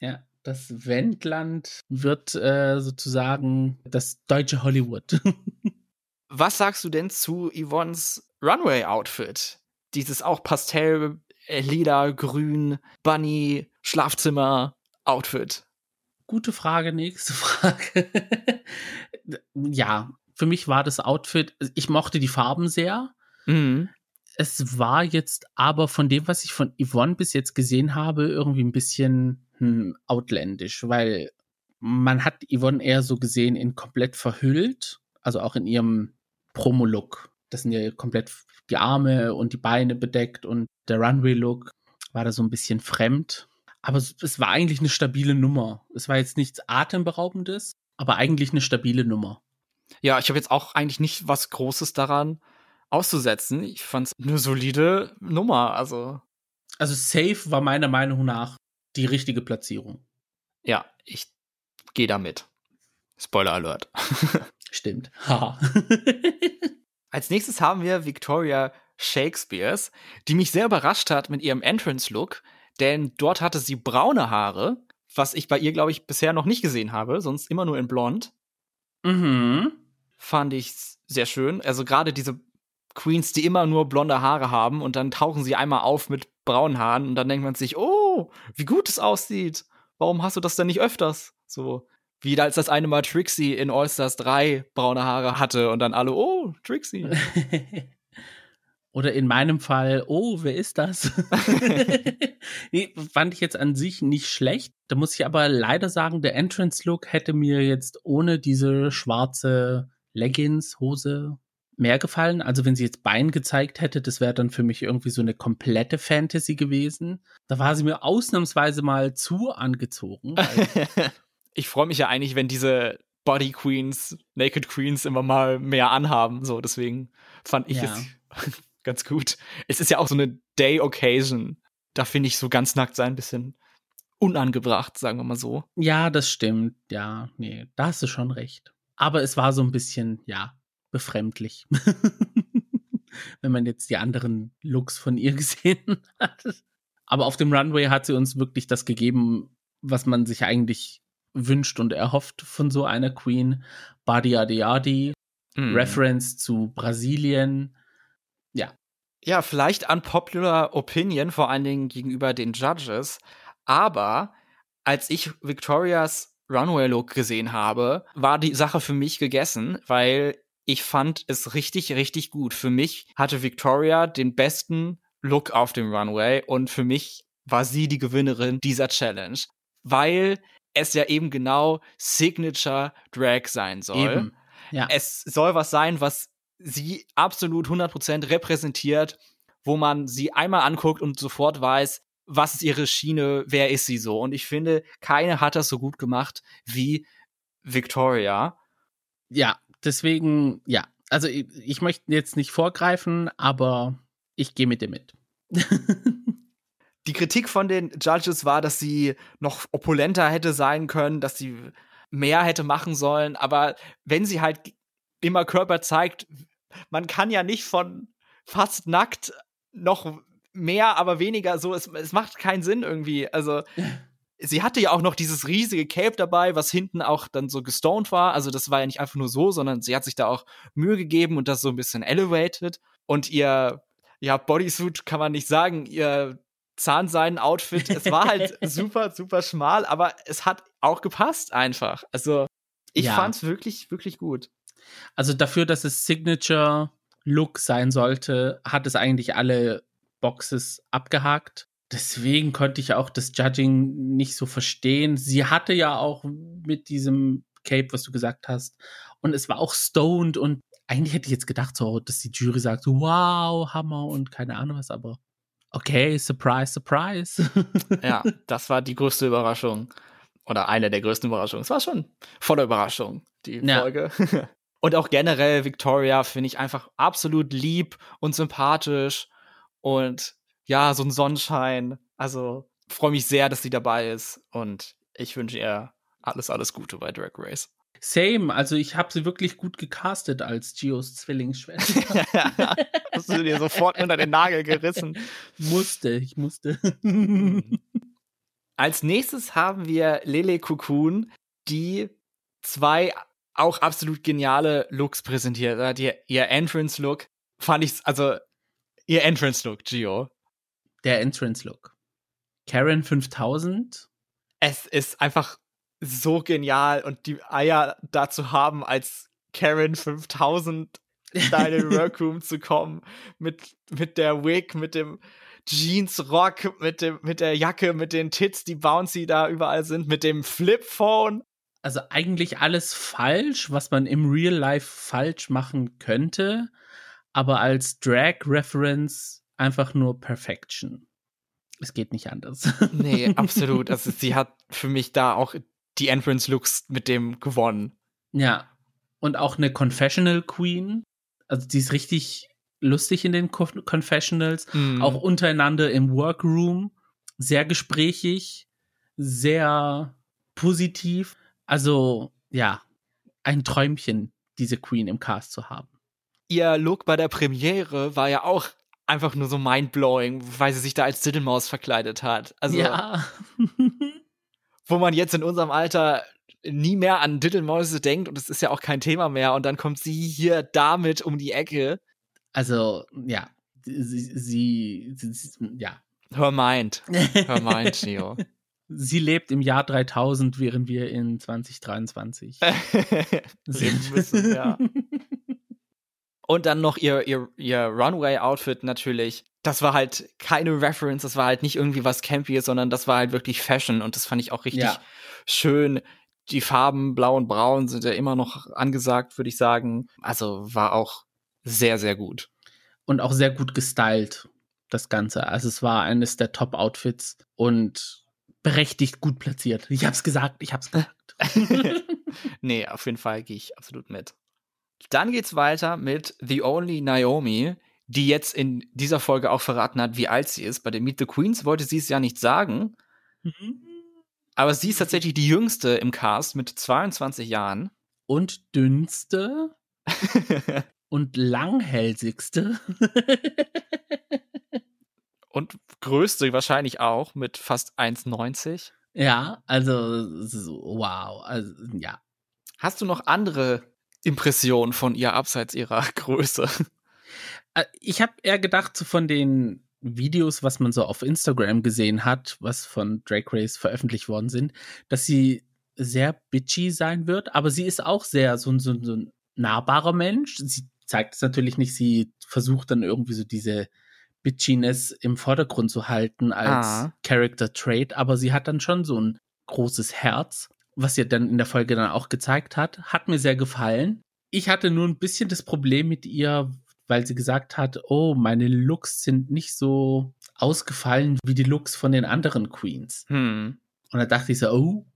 Ja, das Wendland wird äh, sozusagen das deutsche Hollywood. [LAUGHS] was sagst du denn zu Yvonnes Runway-Outfit? Dieses auch Pastell, äh, lila, grün, Bunny, Schlafzimmer-Outfit. Gute Frage, nächste Frage. [LAUGHS] ja, für mich war das Outfit, ich mochte die Farben sehr. Mhm. Es war jetzt aber von dem, was ich von Yvonne bis jetzt gesehen habe, irgendwie ein bisschen hm, outlandisch, weil man hat Yvonne eher so gesehen in komplett verhüllt, also auch in ihrem Promo-Look. Das sind ja komplett die Arme und die Beine bedeckt und der Runway-Look war da so ein bisschen fremd. Aber es, es war eigentlich eine stabile Nummer. Es war jetzt nichts Atemberaubendes, aber eigentlich eine stabile Nummer. Ja, ich habe jetzt auch eigentlich nicht was Großes daran auszusetzen. Ich fand es eine solide Nummer. Also. Also safe war meiner Meinung nach die richtige Platzierung. Ja, ich gehe damit. Spoiler Alert. [LAUGHS] Stimmt. [LAUGHS] Als nächstes haben wir Victoria Shakespeares, die mich sehr überrascht hat mit ihrem Entrance-Look denn dort hatte sie braune Haare, was ich bei ihr, glaube ich, bisher noch nicht gesehen habe, sonst immer nur in blond. Mhm. Fand ich sehr schön. Also gerade diese Queens, die immer nur blonde Haare haben und dann tauchen sie einmal auf mit braunen Haaren und dann denkt man sich, oh, wie gut es aussieht. Warum hast du das denn nicht öfters? So, wie als das eine Mal Trixie in All Stars 3 braune Haare hatte und dann alle, oh, Trixie. [LAUGHS] Oder in meinem Fall, oh, wer ist das? [LAUGHS] nee, fand ich jetzt an sich nicht schlecht. Da muss ich aber leider sagen, der Entrance-Look hätte mir jetzt ohne diese schwarze Leggings, Hose mehr gefallen. Also wenn sie jetzt Bein gezeigt hätte, das wäre dann für mich irgendwie so eine komplette Fantasy gewesen. Da war sie mir ausnahmsweise mal zu angezogen. [LAUGHS] ich freue mich ja eigentlich, wenn diese Body Queens, Naked Queens immer mal mehr anhaben. So, deswegen fand ich ja. es [LAUGHS] ganz gut. Es ist ja auch so eine Day-Occasion. Da finde ich so ganz nackt sein ein bisschen unangebracht, sagen wir mal so. Ja, das stimmt. Ja, nee, da hast du schon recht. Aber es war so ein bisschen, ja, befremdlich. [LAUGHS] Wenn man jetzt die anderen Looks von ihr [LAUGHS] gesehen hat. Aber auf dem Runway hat sie uns wirklich das gegeben, was man sich eigentlich wünscht und erhofft von so einer Queen. Badi Adi Adi, mm. Reference zu Brasilien. Ja. Ja, vielleicht unpopular Opinion, vor allen Dingen gegenüber den Judges. Aber als ich Victorias Runway-Look gesehen habe, war die Sache für mich gegessen, weil ich fand es richtig, richtig gut. Für mich hatte Victoria den besten Look auf dem Runway und für mich war sie die Gewinnerin dieser Challenge, weil es ja eben genau Signature Drag sein soll. Eben. Ja. Es soll was sein, was sie absolut 100% repräsentiert, wo man sie einmal anguckt und sofort weiß, was ist ihre Schiene, wer ist sie so. Und ich finde, keine hat das so gut gemacht wie Victoria. Ja, deswegen, ja. Also ich, ich möchte jetzt nicht vorgreifen, aber ich gehe mit dir mit. [LAUGHS] Die Kritik von den Judges war, dass sie noch opulenter hätte sein können, dass sie mehr hätte machen sollen. Aber wenn sie halt immer Körper zeigt, man kann ja nicht von fast nackt noch mehr, aber weniger so. Es, es macht keinen Sinn irgendwie. Also. [LAUGHS] sie hatte ja auch noch dieses riesige Cape dabei, was hinten auch dann so gestoned war. Also das war ja nicht einfach nur so, sondern sie hat sich da auch Mühe gegeben und das so ein bisschen elevated. Und ihr, ja, Bodysuit kann man nicht sagen, ihr Zahnseiden-Outfit, es war halt [LAUGHS] super, super schmal, aber es hat auch gepasst einfach. Also ich ja. fand's wirklich, wirklich gut. Also dafür, dass es Signature Look sein sollte, hat es eigentlich alle Boxes abgehakt. Deswegen konnte ich auch das Judging nicht so verstehen. Sie hatte ja auch mit diesem Cape, was du gesagt hast, und es war auch stoned und eigentlich hätte ich jetzt gedacht, so, dass die Jury sagt, wow, Hammer und keine Ahnung was, aber okay, surprise, surprise. [LAUGHS] ja, [LAUGHS] das war die größte Überraschung. Oder eine der größten Überraschungen. Es war schon voller Überraschung, die ja. Folge. [LAUGHS] und auch generell Victoria finde ich einfach absolut lieb und sympathisch und ja, so ein Sonnenschein. Also freue mich sehr, dass sie dabei ist und ich wünsche ihr alles, alles Gute bei Drag Race. Same, also ich habe sie wirklich gut gecastet als Gios Zwillingsschwester. [LAUGHS] Hast du dir sofort unter den Nagel gerissen? musste, ich musste. als nächstes haben wir Lele Cocoon, die zwei auch absolut geniale Looks präsentiert hat. Ihr, ihr Entrance-Look fand ich, also ihr Entrance-Look, Gio. Der Entrance-Look. Karen 5000. Es ist einfach so genial und die Eier dazu haben, als Karen 5000 da in den [LAUGHS] Workroom zu kommen, mit, mit der Wig, mit dem Jeans-Rock, mit, dem, mit der Jacke, mit den Tits, die bouncy da überall sind, mit dem Flip-Phone. Also eigentlich alles falsch, was man im Real Life falsch machen könnte, aber als Drag-Reference einfach nur Perfection. Es geht nicht anders. [LAUGHS] Nee, absolut. Also sie hat für mich da auch die Entrance-Looks mit dem gewonnen. Ja. Und auch eine Confessional Queen. Also die ist richtig lustig in den Confessionals. Mm. Auch untereinander im Workroom. Sehr gesprächig. Sehr positiv. Also, ja, ein Träumchen, diese Queen im Cast zu haben. Ihr Look bei der Premiere war ja auch einfach nur so mindblowing, weil sie sich da als Diddlemaus verkleidet hat. Also, ja. [LAUGHS] wo man jetzt in unserem Alter nie mehr an Diddlemäuse denkt und es ist ja auch kein Thema mehr und dann kommt sie hier damit um die Ecke. Also, ja, sie, sie, sie ja. Her mind. Her mind, [LAUGHS] Neo. Sie lebt im Jahr 3000, während wir in 2023 [LAUGHS] sind. Müssen, ja. Und dann noch ihr, ihr, ihr Runway-Outfit natürlich das war halt keine Reference, das war halt nicht irgendwie was Campies, sondern das war halt wirklich Fashion und das fand ich auch richtig ja. schön. Die Farben blau und braun sind ja immer noch angesagt, würde ich sagen. Also war auch sehr, sehr gut. Und auch sehr gut gestylt, das Ganze. Also es war eines der Top-Outfits und berechtigt gut platziert. Ich hab's gesagt, ich hab's [LAUGHS] gesagt. nee, auf jeden Fall gehe ich absolut mit. Dann geht's weiter mit The Only Naomi, die jetzt in dieser Folge auch verraten hat, wie alt sie ist. Bei den Meet the Queens wollte sie es ja nicht sagen. Mhm. Aber sie ist tatsächlich die jüngste im Cast mit 22 Jahren. Und dünnste. [LAUGHS] und langhälsigste. [LAUGHS] und größte wahrscheinlich auch mit fast 1,90. Ja, also wow, also ja. Hast du noch andere Impressionen von ihr abseits ihrer [LAUGHS] Größe? Äh, ich habe eher gedacht, so von den Videos, was man so auf Instagram gesehen hat, was von Drake Race veröffentlicht worden sind, dass sie sehr bitchy sein wird, aber sie ist auch sehr so, so, so ein nahbarer Mensch. Sie zeigt es natürlich nicht, sie versucht dann irgendwie so diese Bitchiness im Vordergrund zu halten als ah. Character Trait, aber sie hat dann schon so ein großes Herz, was sie dann in der Folge dann auch gezeigt hat. Hat mir sehr gefallen. Ich hatte nur ein bisschen das Problem mit ihr, weil sie gesagt hat, oh, meine Looks sind nicht so ausgefallen wie die Looks von den anderen Queens. Hm. Und da dachte ich so, oh,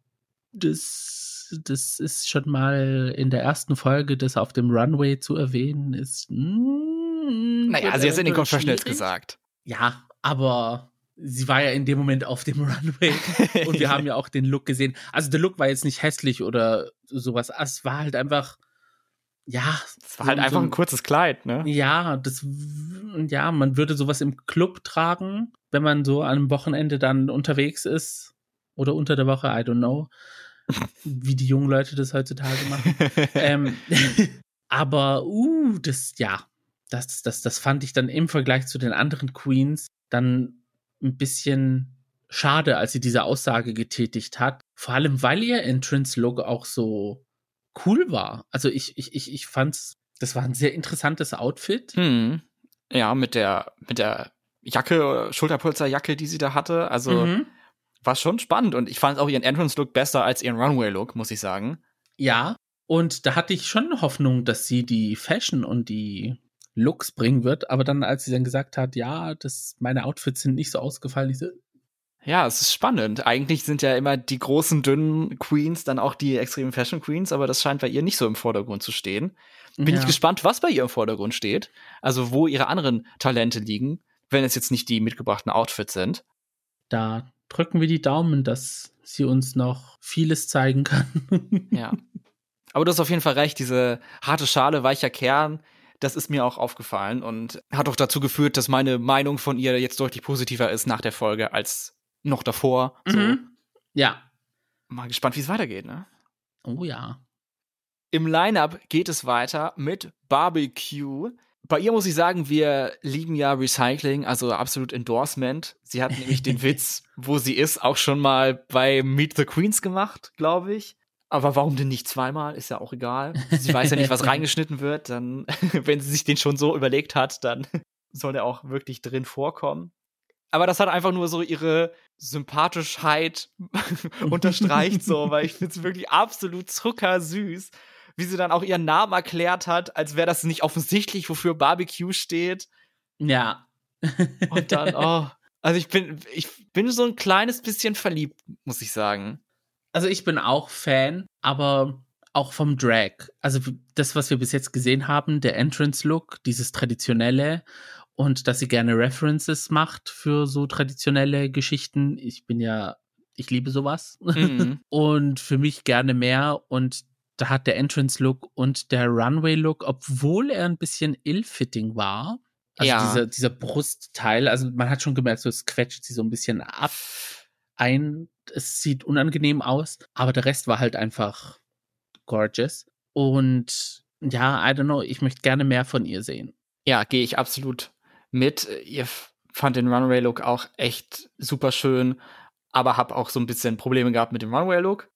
das, das ist schon mal in der ersten Folge, das auf dem Runway zu erwähnen, ist. Mm, naja, sie hat es in den Confessionals gesagt. Ja, aber sie war ja in dem Moment auf dem [LAUGHS] Runway und wir haben ja auch den Look gesehen. Also der Look war jetzt nicht hässlich oder sowas. Es war halt einfach ja. Es war halt so, einfach ein kurzes Kleid, ne? Ja, das, ja, man würde sowas im Club tragen, wenn man so an einem Wochenende dann unterwegs ist oder unter der Woche, I don't know, [LAUGHS] wie die jungen Leute das heutzutage machen. [LAUGHS] ähm, aber, uh, das, ja, das, das, das fand ich dann im Vergleich zu den anderen Queens dann ein bisschen schade, als sie diese Aussage getätigt hat. Vor allem, weil ihr Entrance-Look auch so cool war. Also ich, ich, ich, ich fand's, das war ein sehr interessantes Outfit. Hm. Ja, mit der, mit der Jacke, Schulterpolsterjacke, die sie da hatte. Also mhm. war schon spannend und ich fand auch ihren Entrance-Look besser als ihren Runway-Look, muss ich sagen. Ja, und da hatte ich schon Hoffnung, dass sie die Fashion und die Looks bringen wird, aber dann, als sie dann gesagt hat, ja, das, meine Outfits sind nicht so ausgefallen, ich so, ja, es ist spannend. Eigentlich sind ja immer die großen, dünnen Queens dann auch die extremen Fashion Queens, aber das scheint bei ihr nicht so im Vordergrund zu stehen. Bin ja. ich gespannt, was bei ihr im Vordergrund steht. Also wo ihre anderen Talente liegen, wenn es jetzt nicht die mitgebrachten Outfits sind. Da drücken wir die Daumen, dass sie uns noch vieles zeigen kann. ja. Aber du hast auf jeden Fall recht, diese harte Schale, weicher Kern, das ist mir auch aufgefallen und hat auch dazu geführt, dass meine Meinung von ihr jetzt deutlich positiver ist nach der Folge als noch davor. Mhm. So. Ja. Mal gespannt, wie es weitergeht, ne? Oh ja. Im Line-Up geht es weiter mit Barbecue. Bei ihr muss ich sagen, wir lieben ja Recycling, also absolut Endorsement. Sie hat nämlich den [LAUGHS] Witz, wo sie ist, auch schon mal bei Meet the Queens gemacht, glaube ich. Aber warum denn nicht zweimal? Ist ja auch egal. Sie weiß ja nicht, was [LAUGHS] reingeschnitten wird. Dann, [LAUGHS] wenn sie sich den schon so überlegt hat, dann [LAUGHS] soll er auch wirklich drin vorkommen aber das hat einfach nur so ihre Sympathischheit unterstreicht so, weil ich finde es wirklich absolut zuckersüß, wie sie dann auch ihren Namen erklärt hat, als wäre das nicht offensichtlich, wofür Barbecue steht. Ja. Und dann, oh. Also ich bin, ich bin so ein kleines bisschen verliebt, muss ich sagen. Also ich bin auch Fan, aber auch vom Drag. Also das, was wir bis jetzt gesehen haben, der Entrance-Look, dieses traditionelle und dass sie gerne References macht für so traditionelle Geschichten. Ich bin ja, ich liebe sowas. Mhm. [LAUGHS] und für mich gerne mehr. Und da hat der Entrance-Look und der Runway-Look, obwohl er ein bisschen ill-fitting war, also ja. dieser, dieser Brustteil, also man hat schon gemerkt, so es quetscht sie so ein bisschen ab ein. Es sieht unangenehm aus, aber der Rest war halt einfach gorgeous. Und ja, I don't know, ich möchte gerne mehr von ihr sehen. Ja, gehe ich absolut mit. Ihr fand den Runway-Look auch echt super schön, aber hab auch so ein bisschen Probleme gehabt mit dem Runway-Look.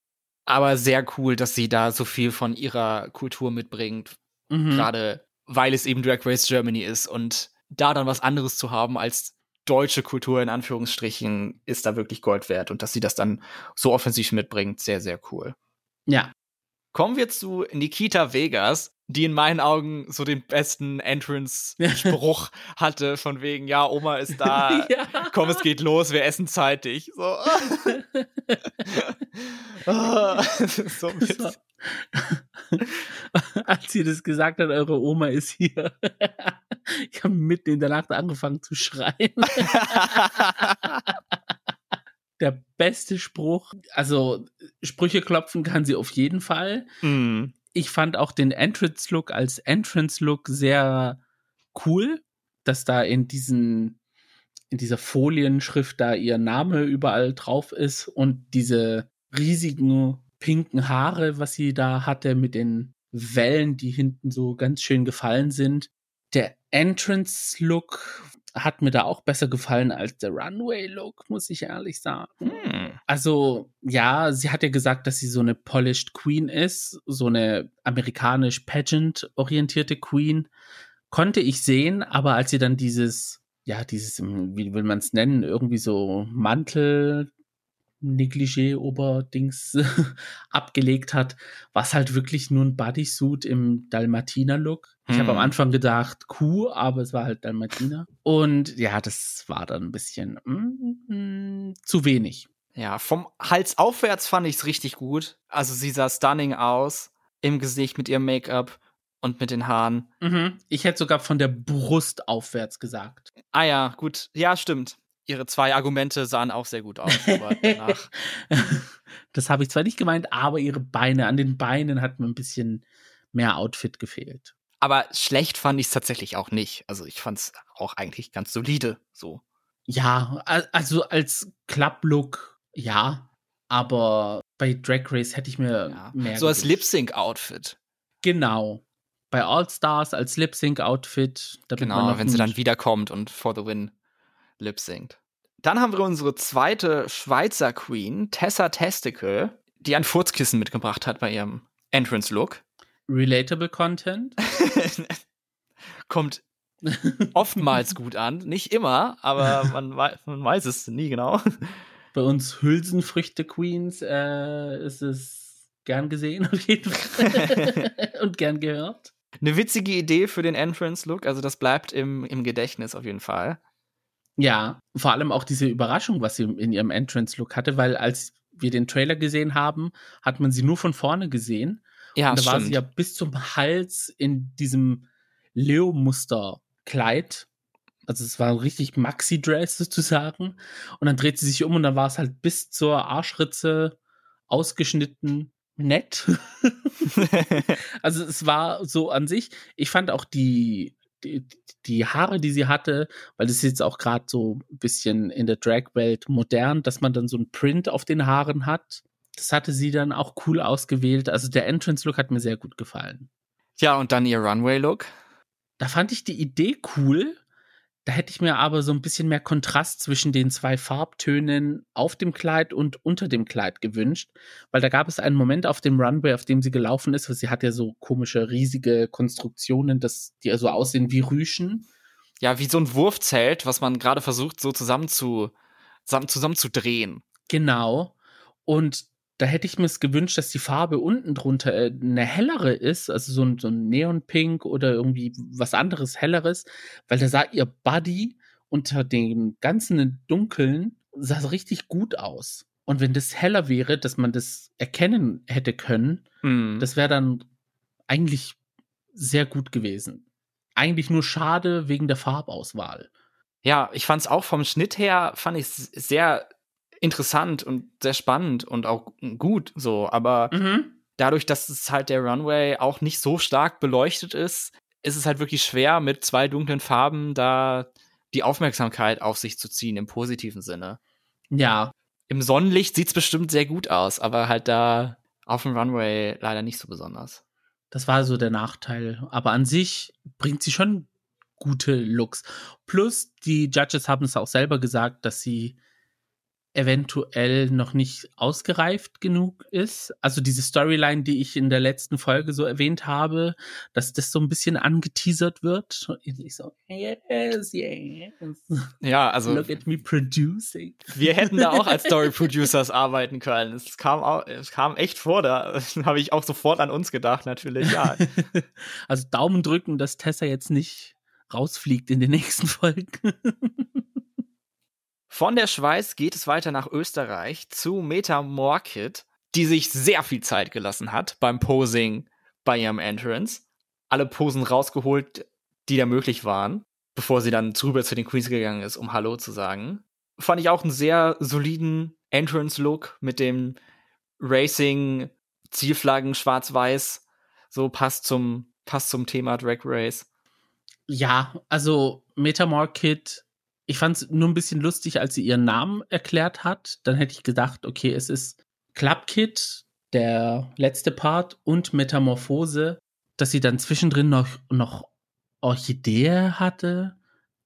Aber sehr cool, dass sie da so viel von ihrer Kultur mitbringt. Mhm. Gerade weil es eben Drag Race Germany ist und da dann was anderes zu haben als deutsche Kultur in Anführungsstrichen ist da wirklich Gold wert und dass sie das dann so offensiv mitbringt, sehr, sehr cool. Ja. Kommen wir zu Nikita Vegas, die in meinen Augen so den besten Entrance-Spruch [LAUGHS] hatte, von wegen, ja, Oma ist da, [LAUGHS] ja. komm, es geht los, wir essen zeitig. So. [LAUGHS] oh, so als sie das gesagt hat, eure Oma ist hier. [LAUGHS] ich habe mitten in der Nacht angefangen zu schreien. [LAUGHS] der beste Spruch. Also Sprüche klopfen kann sie auf jeden Fall. Mm. Ich fand auch den Entrance-Look als Entrance-Look sehr cool, dass da in diesen in dieser Folienschrift da ihr Name überall drauf ist und diese riesigen pinken Haare, was sie da hatte mit den Wellen, die hinten so ganz schön gefallen sind. Der Entrance-Look hat mir da auch besser gefallen als der Runway-Look, muss ich ehrlich sagen. Hm. Also, ja, sie hat ja gesagt, dass sie so eine polished Queen ist, so eine amerikanisch pageant-orientierte Queen. Konnte ich sehen, aber als sie dann dieses, ja, dieses, wie will man es nennen, irgendwie so Mantel, Negligé-Oberdings [LAUGHS] abgelegt hat, was halt wirklich nur ein Bodysuit im Dalmatiner-Look. Ich hm. habe am Anfang gedacht Kuh, aber es war halt Dalmatiner. Und ja, das war dann ein bisschen mm, mm, zu wenig. Ja, vom Hals aufwärts fand ich es richtig gut. Also sie sah stunning aus im Gesicht mit ihrem Make-up und mit den Haaren. Mhm. Ich hätte sogar von der Brust aufwärts gesagt. Ah ja, gut. Ja, stimmt ihre zwei Argumente sahen auch sehr gut aus. [LAUGHS] das habe ich zwar nicht gemeint, aber ihre Beine, an den Beinen hat mir ein bisschen mehr Outfit gefehlt. Aber schlecht fand ich es tatsächlich auch nicht. Also ich fand es auch eigentlich ganz solide so. Ja, also als Club-Look, ja. Aber bei Drag Race hätte ich mir ja. mehr. So als Lip-Sync-Outfit. Genau. Bei All Stars als Lip-Sync-Outfit. Genau, wenn sie dann wiederkommt und for the win lip singt. Dann haben wir unsere zweite Schweizer Queen, Tessa Testicle, die ein Furzkissen mitgebracht hat bei ihrem Entrance-Look. Relatable Content. [LAUGHS] Kommt oftmals gut an. Nicht immer, aber [LAUGHS] man, wei man weiß es nie genau. Bei uns Hülsenfrüchte-Queens äh, ist es gern gesehen auf jeden Fall. [LAUGHS] und gern gehört. Eine witzige Idee für den Entrance-Look, also das bleibt im, im Gedächtnis auf jeden Fall. Ja, vor allem auch diese Überraschung, was sie in ihrem Entrance-Look hatte, weil als wir den Trailer gesehen haben, hat man sie nur von vorne gesehen. Ja, und da stimmt. war sie ja bis zum Hals in diesem Leo-Muster-Kleid. Also es war ein richtig Maxi-Dress sozusagen. Und dann dreht sie sich um und dann war es halt bis zur Arschritze ausgeschnitten nett. [LAUGHS] [LAUGHS] also es war so an sich. Ich fand auch die die, die Haare, die sie hatte, weil das ist jetzt auch gerade so ein bisschen in der Drag-Welt modern, dass man dann so ein Print auf den Haaren hat. Das hatte sie dann auch cool ausgewählt. Also der Entrance-Look hat mir sehr gut gefallen. Ja, und dann ihr Runway-Look. Da fand ich die Idee cool, da hätte ich mir aber so ein bisschen mehr Kontrast zwischen den zwei Farbtönen auf dem Kleid und unter dem Kleid gewünscht, weil da gab es einen Moment auf dem Runway, auf dem sie gelaufen ist, weil sie hat ja so komische, riesige Konstruktionen, dass die so aussehen wie Rüschen. Ja, wie so ein Wurfzelt, was man gerade versucht, so zusammen zu, zusammen, zusammen zu drehen. Genau. Und da hätte ich mir es gewünscht, dass die Farbe unten drunter äh, eine hellere ist, also so ein, so ein Neonpink oder irgendwie was anderes helleres, weil da sah ihr Body unter dem ganzen Dunkeln sah richtig gut aus. Und wenn das heller wäre, dass man das erkennen hätte können, mm. das wäre dann eigentlich sehr gut gewesen. Eigentlich nur schade wegen der Farbauswahl. Ja, ich fand es auch vom Schnitt her, fand ich sehr interessant und sehr spannend und auch gut so, aber mhm. dadurch, dass es halt der Runway auch nicht so stark beleuchtet ist, ist es halt wirklich schwer, mit zwei dunklen Farben da die Aufmerksamkeit auf sich zu ziehen im positiven Sinne. Ja. Im Sonnenlicht sieht es bestimmt sehr gut aus, aber halt da auf dem Runway leider nicht so besonders. Das war so der Nachteil. Aber an sich bringt sie schon gute Looks. Plus, die Judges haben es auch selber gesagt, dass sie eventuell noch nicht ausgereift genug ist. Also diese Storyline, die ich in der letzten Folge so erwähnt habe, dass das so ein bisschen angeteasert wird. Ich so, yes, yes. Ja, also. Look at me producing. Wir hätten da auch als [LAUGHS] Story Producers arbeiten können. Es kam auch, es kam echt vor, da [LAUGHS] habe ich auch sofort an uns gedacht, natürlich, ja. [LAUGHS] also Daumen drücken, dass Tessa jetzt nicht rausfliegt in den nächsten Folgen. Von der Schweiz geht es weiter nach Österreich zu Meta Morkit, die sich sehr viel Zeit gelassen hat beim Posing bei ihrem Entrance. Alle Posen rausgeholt, die da möglich waren, bevor sie dann rüber zu den Queens gegangen ist, um Hallo zu sagen. Fand ich auch einen sehr soliden Entrance-Look mit dem Racing, Zielflaggen, schwarz-weiß. So passt zum, passt zum Thema Drag Race. Ja, also Metamorkid, ich fand es nur ein bisschen lustig, als sie ihren Namen erklärt hat. Dann hätte ich gedacht, okay, es ist Clubkid, der letzte Part, und Metamorphose, dass sie dann zwischendrin noch, noch Orchidee hatte.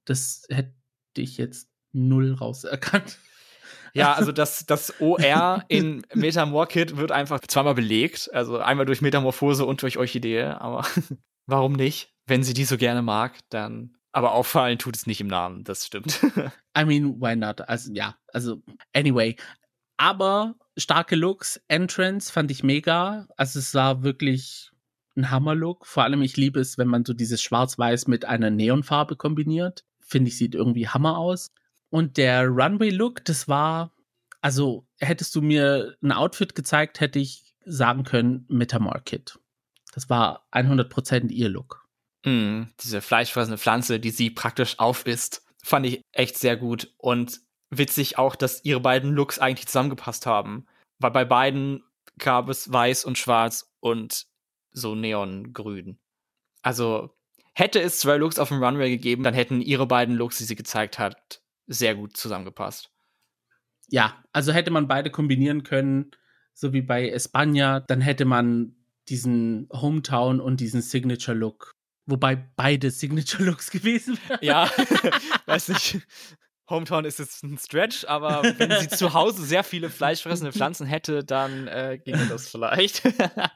Das hätte ich jetzt null rauserkannt. Ja, also das, das OR in Metamorkid wird einfach zweimal belegt. Also einmal durch Metamorphose und durch Orchidee. Aber [LAUGHS] warum nicht? Wenn sie die so gerne mag, dann. Aber auffallen tut es nicht im Namen, das stimmt. [LAUGHS] I mean, why not? Also, ja, also, anyway. Aber starke Looks, Entrance fand ich mega. Also, es war wirklich ein Hammer-Look. Vor allem, ich liebe es, wenn man so dieses Schwarz-Weiß mit einer Neonfarbe kombiniert. Finde ich, sieht irgendwie Hammer aus. Und der Runway-Look, das war, also hättest du mir ein Outfit gezeigt, hätte ich sagen können, Metamorkid. Das war 100% ihr Look. Mm, diese fleischfressende Pflanze, die sie praktisch aufisst, fand ich echt sehr gut. Und witzig auch, dass ihre beiden Looks eigentlich zusammengepasst haben. Weil bei beiden gab es weiß und schwarz und so neongrün. Also hätte es zwei Looks auf dem Runway gegeben, dann hätten ihre beiden Looks, die sie gezeigt hat, sehr gut zusammengepasst. Ja, also hätte man beide kombinieren können, so wie bei Espana, dann hätte man diesen Hometown und diesen Signature Look. Wobei beide Signature Looks gewesen wären. Ja, [LAUGHS] weiß nicht. Hometown ist jetzt ein Stretch, aber wenn sie zu Hause sehr viele fleischfressende Pflanzen hätte, dann äh, ginge das vielleicht.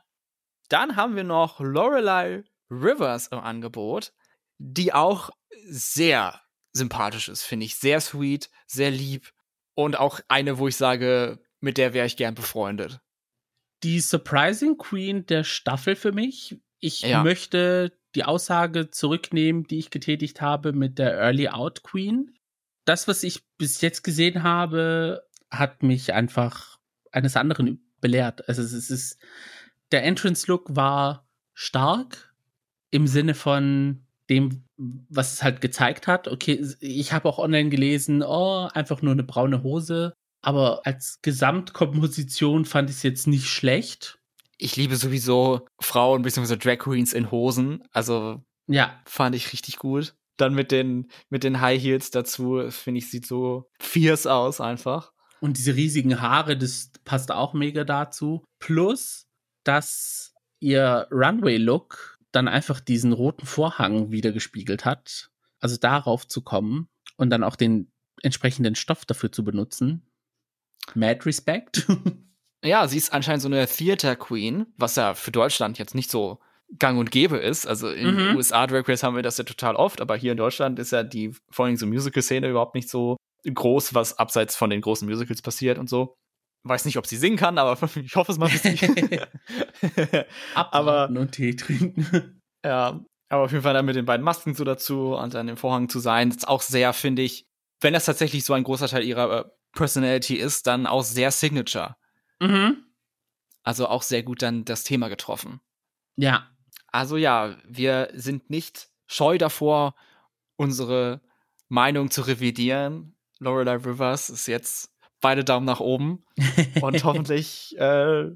[LAUGHS] dann haben wir noch Lorelei Rivers im Angebot, die auch sehr sympathisch ist, finde ich. Sehr sweet, sehr lieb und auch eine, wo ich sage, mit der wäre ich gern befreundet. Die Surprising Queen der Staffel für mich. Ich ja. möchte die Aussage zurücknehmen, die ich getätigt habe mit der Early Out Queen. Das, was ich bis jetzt gesehen habe, hat mich einfach eines anderen belehrt. Also es ist, der Entrance Look war stark im Sinne von dem, was es halt gezeigt hat. Okay, ich habe auch online gelesen, oh, einfach nur eine braune Hose. Aber als Gesamtkomposition fand ich es jetzt nicht schlecht. Ich liebe sowieso Frauen bzw. Drag Queens in Hosen. Also ja. fand ich richtig gut. Dann mit den, mit den High Heels dazu, finde ich, sieht so fierce aus einfach. Und diese riesigen Haare, das passt auch mega dazu. Plus, dass ihr Runway-Look dann einfach diesen roten Vorhang wieder gespiegelt hat. Also darauf zu kommen und dann auch den entsprechenden Stoff dafür zu benutzen. Mad Respect. [LAUGHS] ja, sie ist anscheinend so eine Theater Queen, was ja für Deutschland jetzt nicht so gang und gäbe ist. Also in mhm. USA Drag Race haben wir das ja total oft, aber hier in Deutschland ist ja die vor allem so Musical-Szene überhaupt nicht so groß, was abseits von den großen Musicals passiert und so. Weiß nicht, ob sie singen kann, aber [LAUGHS] ich hoffe es mal sie. [LAUGHS] aber und Tee trinken. [LAUGHS] Ja, aber auf jeden Fall dann mit den beiden Masken so dazu und dann dem Vorhang zu sein, ist auch sehr, finde ich, wenn das tatsächlich so ein großer Teil ihrer äh, Personality ist, dann auch sehr Signature. Mhm. Also auch sehr gut dann das Thema getroffen. Ja. Also ja, wir sind nicht scheu davor, unsere Meinung zu revidieren. Lorelei Rivers ist jetzt beide Daumen nach oben. Und [LAUGHS] hoffentlich äh,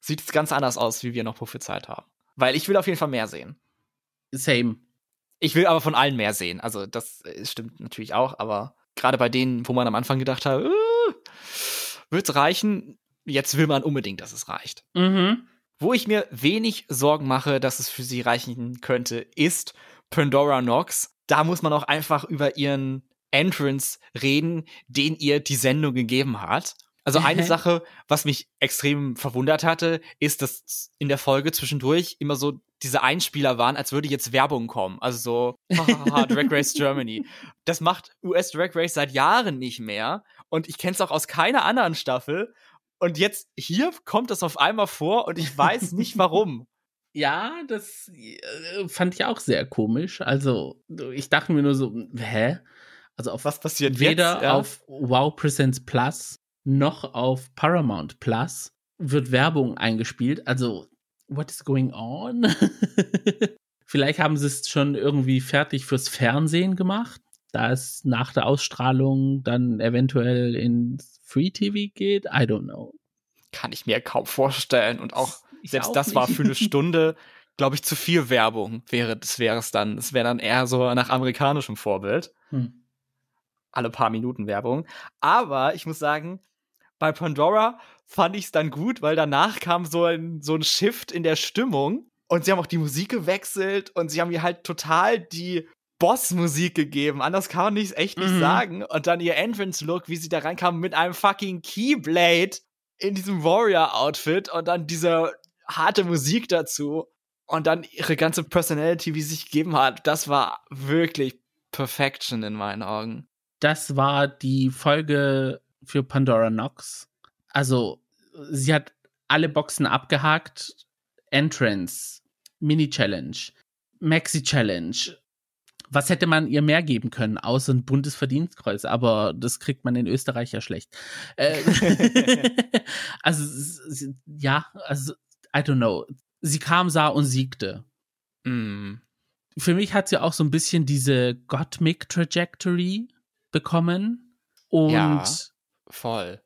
sieht es ganz anders aus, wie wir noch prophezeit haben. Weil ich will auf jeden Fall mehr sehen. Same. Ich will aber von allen mehr sehen. Also, das äh, stimmt natürlich auch, aber gerade bei denen, wo man am Anfang gedacht hat, äh, wird es reichen, jetzt will man unbedingt, dass es reicht. Mhm. Wo ich mir wenig Sorgen mache, dass es für sie reichen könnte, ist Pandora Knox. Da muss man auch einfach über ihren Entrance reden, den ihr die Sendung gegeben hat. Also eine [LAUGHS] Sache, was mich extrem verwundert hatte, ist, dass in der Folge zwischendurch immer so diese Einspieler waren, als würde jetzt Werbung kommen. Also so, haha, Drag Race [LAUGHS] Germany. Das macht US Drag Race seit Jahren nicht mehr. Und ich kenne es auch aus keiner anderen Staffel. Und jetzt hier kommt das auf einmal vor und ich weiß nicht warum. [LAUGHS] Ja, das äh, fand ich auch sehr komisch. Also, ich dachte mir nur so, hä? Also auf was passiert weder jetzt? Ja. auf Wow Presents Plus noch auf Paramount Plus wird Werbung eingespielt. Also what is going on? [LAUGHS] Vielleicht haben sie es schon irgendwie fertig fürs Fernsehen gemacht, da es nach der Ausstrahlung dann eventuell in Free TV geht. I don't know. Kann ich mir kaum vorstellen. Und auch, ich selbst auch das nicht. war für eine [LAUGHS] Stunde, glaube ich, zu viel Werbung wäre, das wäre es dann. Es wäre dann eher so nach amerikanischem Vorbild. Hm. Alle paar Minuten Werbung. Aber ich muss sagen, bei Pandora fand ich es dann gut, weil danach kam so ein, so ein Shift in der Stimmung und sie haben auch die Musik gewechselt und sie haben mir halt total die Boss-Musik gegeben. Anders kann man nicht echt nicht mhm. sagen. Und dann ihr Entrance-Look, wie sie da reinkamen mit einem fucking Keyblade in diesem Warrior-Outfit und dann diese harte Musik dazu und dann ihre ganze Personality, wie sie sich gegeben hat. Das war wirklich Perfection in meinen Augen. Das war die Folge für Pandora Nox. Also, sie hat alle Boxen abgehakt. Entrance, Mini-Challenge, Maxi-Challenge. Was hätte man ihr mehr geben können, außer ein Bundesverdienstkreuz? Aber das kriegt man in Österreich ja schlecht. Äh, [LAUGHS] also, ja, also, I don't know. Sie kam, sah und siegte. Mm. Für mich hat sie auch so ein bisschen diese Gottmik-Trajectory bekommen. Und ja Voll.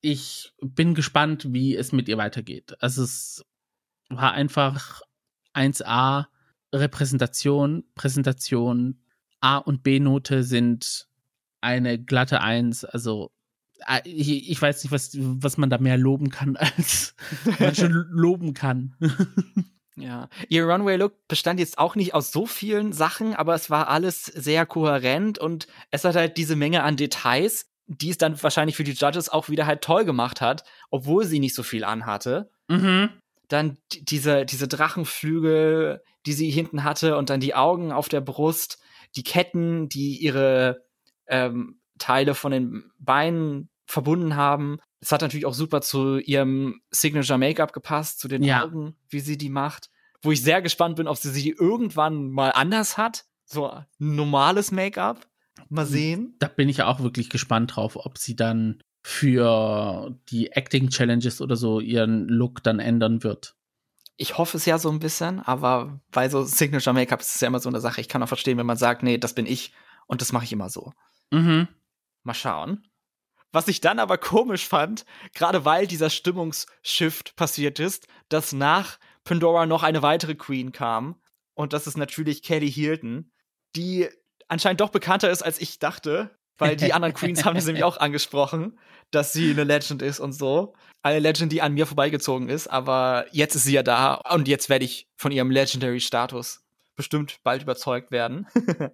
Ich bin gespannt, wie es mit ihr weitergeht. Also es war einfach 1A Repräsentation, Präsentation, A und B-Note sind eine glatte Eins. Also ich, ich, weiß nicht, was, was man da mehr loben kann, [LAUGHS] als man schon loben kann. [LAUGHS] Ja, ihr Runway-Look bestand jetzt auch nicht aus so vielen Sachen, aber es war alles sehr kohärent und es hat halt diese Menge an Details, die es dann wahrscheinlich für die Judges auch wieder halt toll gemacht hat, obwohl sie nicht so viel anhatte. Mhm. Dann diese, diese Drachenflügel, die sie hinten hatte und dann die Augen auf der Brust, die Ketten, die ihre ähm, Teile von den Beinen verbunden haben. Es hat natürlich auch super zu ihrem Signature Make-up gepasst, zu den ja. Augen, wie sie die macht. Wo ich sehr gespannt bin, ob sie sie irgendwann mal anders hat. So normales Make-up. Mal sehen. Da bin ich auch wirklich gespannt drauf, ob sie dann für die Acting Challenges oder so ihren Look dann ändern wird. Ich hoffe es ja so ein bisschen, aber bei so Signature Make-up ist es ja immer so eine Sache. Ich kann auch verstehen, wenn man sagt, nee, das bin ich und das mache ich immer so. Mhm. Mal schauen. Was ich dann aber komisch fand, gerade weil dieser Stimmungsshift passiert ist, dass nach Pandora noch eine weitere Queen kam. Und das ist natürlich Kelly Hilton, die anscheinend doch bekannter ist, als ich dachte. Weil die anderen Queens haben das nämlich auch angesprochen, dass sie eine Legend ist und so. Eine Legend, die an mir vorbeigezogen ist. Aber jetzt ist sie ja da und jetzt werde ich von ihrem Legendary-Status bestimmt bald überzeugt werden. [LAUGHS]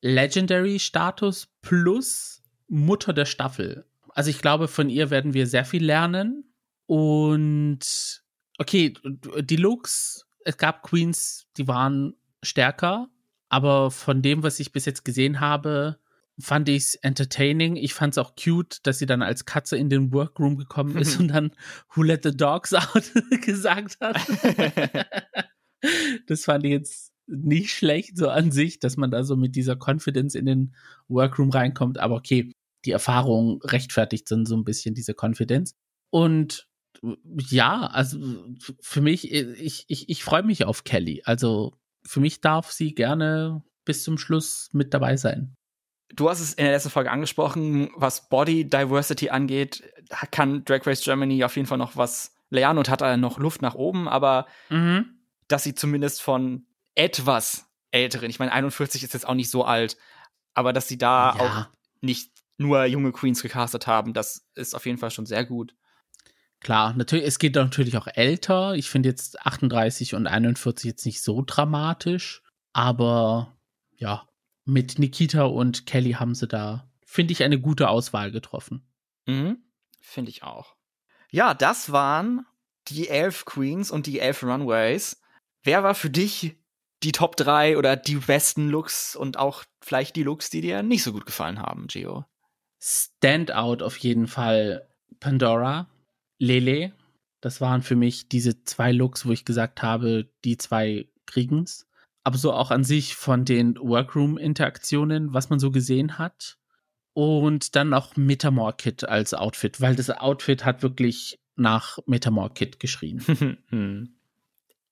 Legendary-Status plus Mutter der Staffel. Also ich glaube, von ihr werden wir sehr viel lernen. Und okay, die Looks, es gab Queens, die waren stärker, aber von dem, was ich bis jetzt gesehen habe, fand ich es entertaining. Ich fand es auch cute, dass sie dann als Katze in den Workroom gekommen ist und dann Who let the dogs out [LAUGHS] gesagt hat. [LAUGHS] das fand ich jetzt nicht schlecht so an sich, dass man da so mit dieser Confidence in den Workroom reinkommt. Aber okay, die Erfahrung rechtfertigt dann so ein bisschen diese Confidence. Und ja, also für mich, ich, ich, ich freue mich auf Kelly. Also für mich darf sie gerne bis zum Schluss mit dabei sein. Du hast es in der letzten Folge angesprochen, was Body Diversity angeht, kann Drag Race Germany auf jeden Fall noch was lernen und hat da noch Luft nach oben, aber mhm. dass sie zumindest von etwas älteren, ich meine 41 ist jetzt auch nicht so alt, aber dass sie da ja. auch nicht nur junge Queens gecastet haben, das ist auf jeden Fall schon sehr gut. Klar, natürlich, es geht natürlich auch älter. Ich finde jetzt 38 und 41 jetzt nicht so dramatisch, aber ja, mit Nikita und Kelly haben sie da, finde ich, eine gute Auswahl getroffen. Mhm, finde ich auch. Ja, das waren die elf Queens und die elf Runways. Wer war für dich die Top 3 oder die besten Looks und auch vielleicht die Looks, die dir nicht so gut gefallen haben, Gio? Standout auf jeden Fall Pandora Lele. Das waren für mich diese zwei Looks, wo ich gesagt habe, die zwei kriegen's. Aber so auch an sich von den Workroom-Interaktionen, was man so gesehen hat. Und dann auch Metamor Kit als Outfit, weil das Outfit hat wirklich nach Metamor Kit geschrien. [LAUGHS]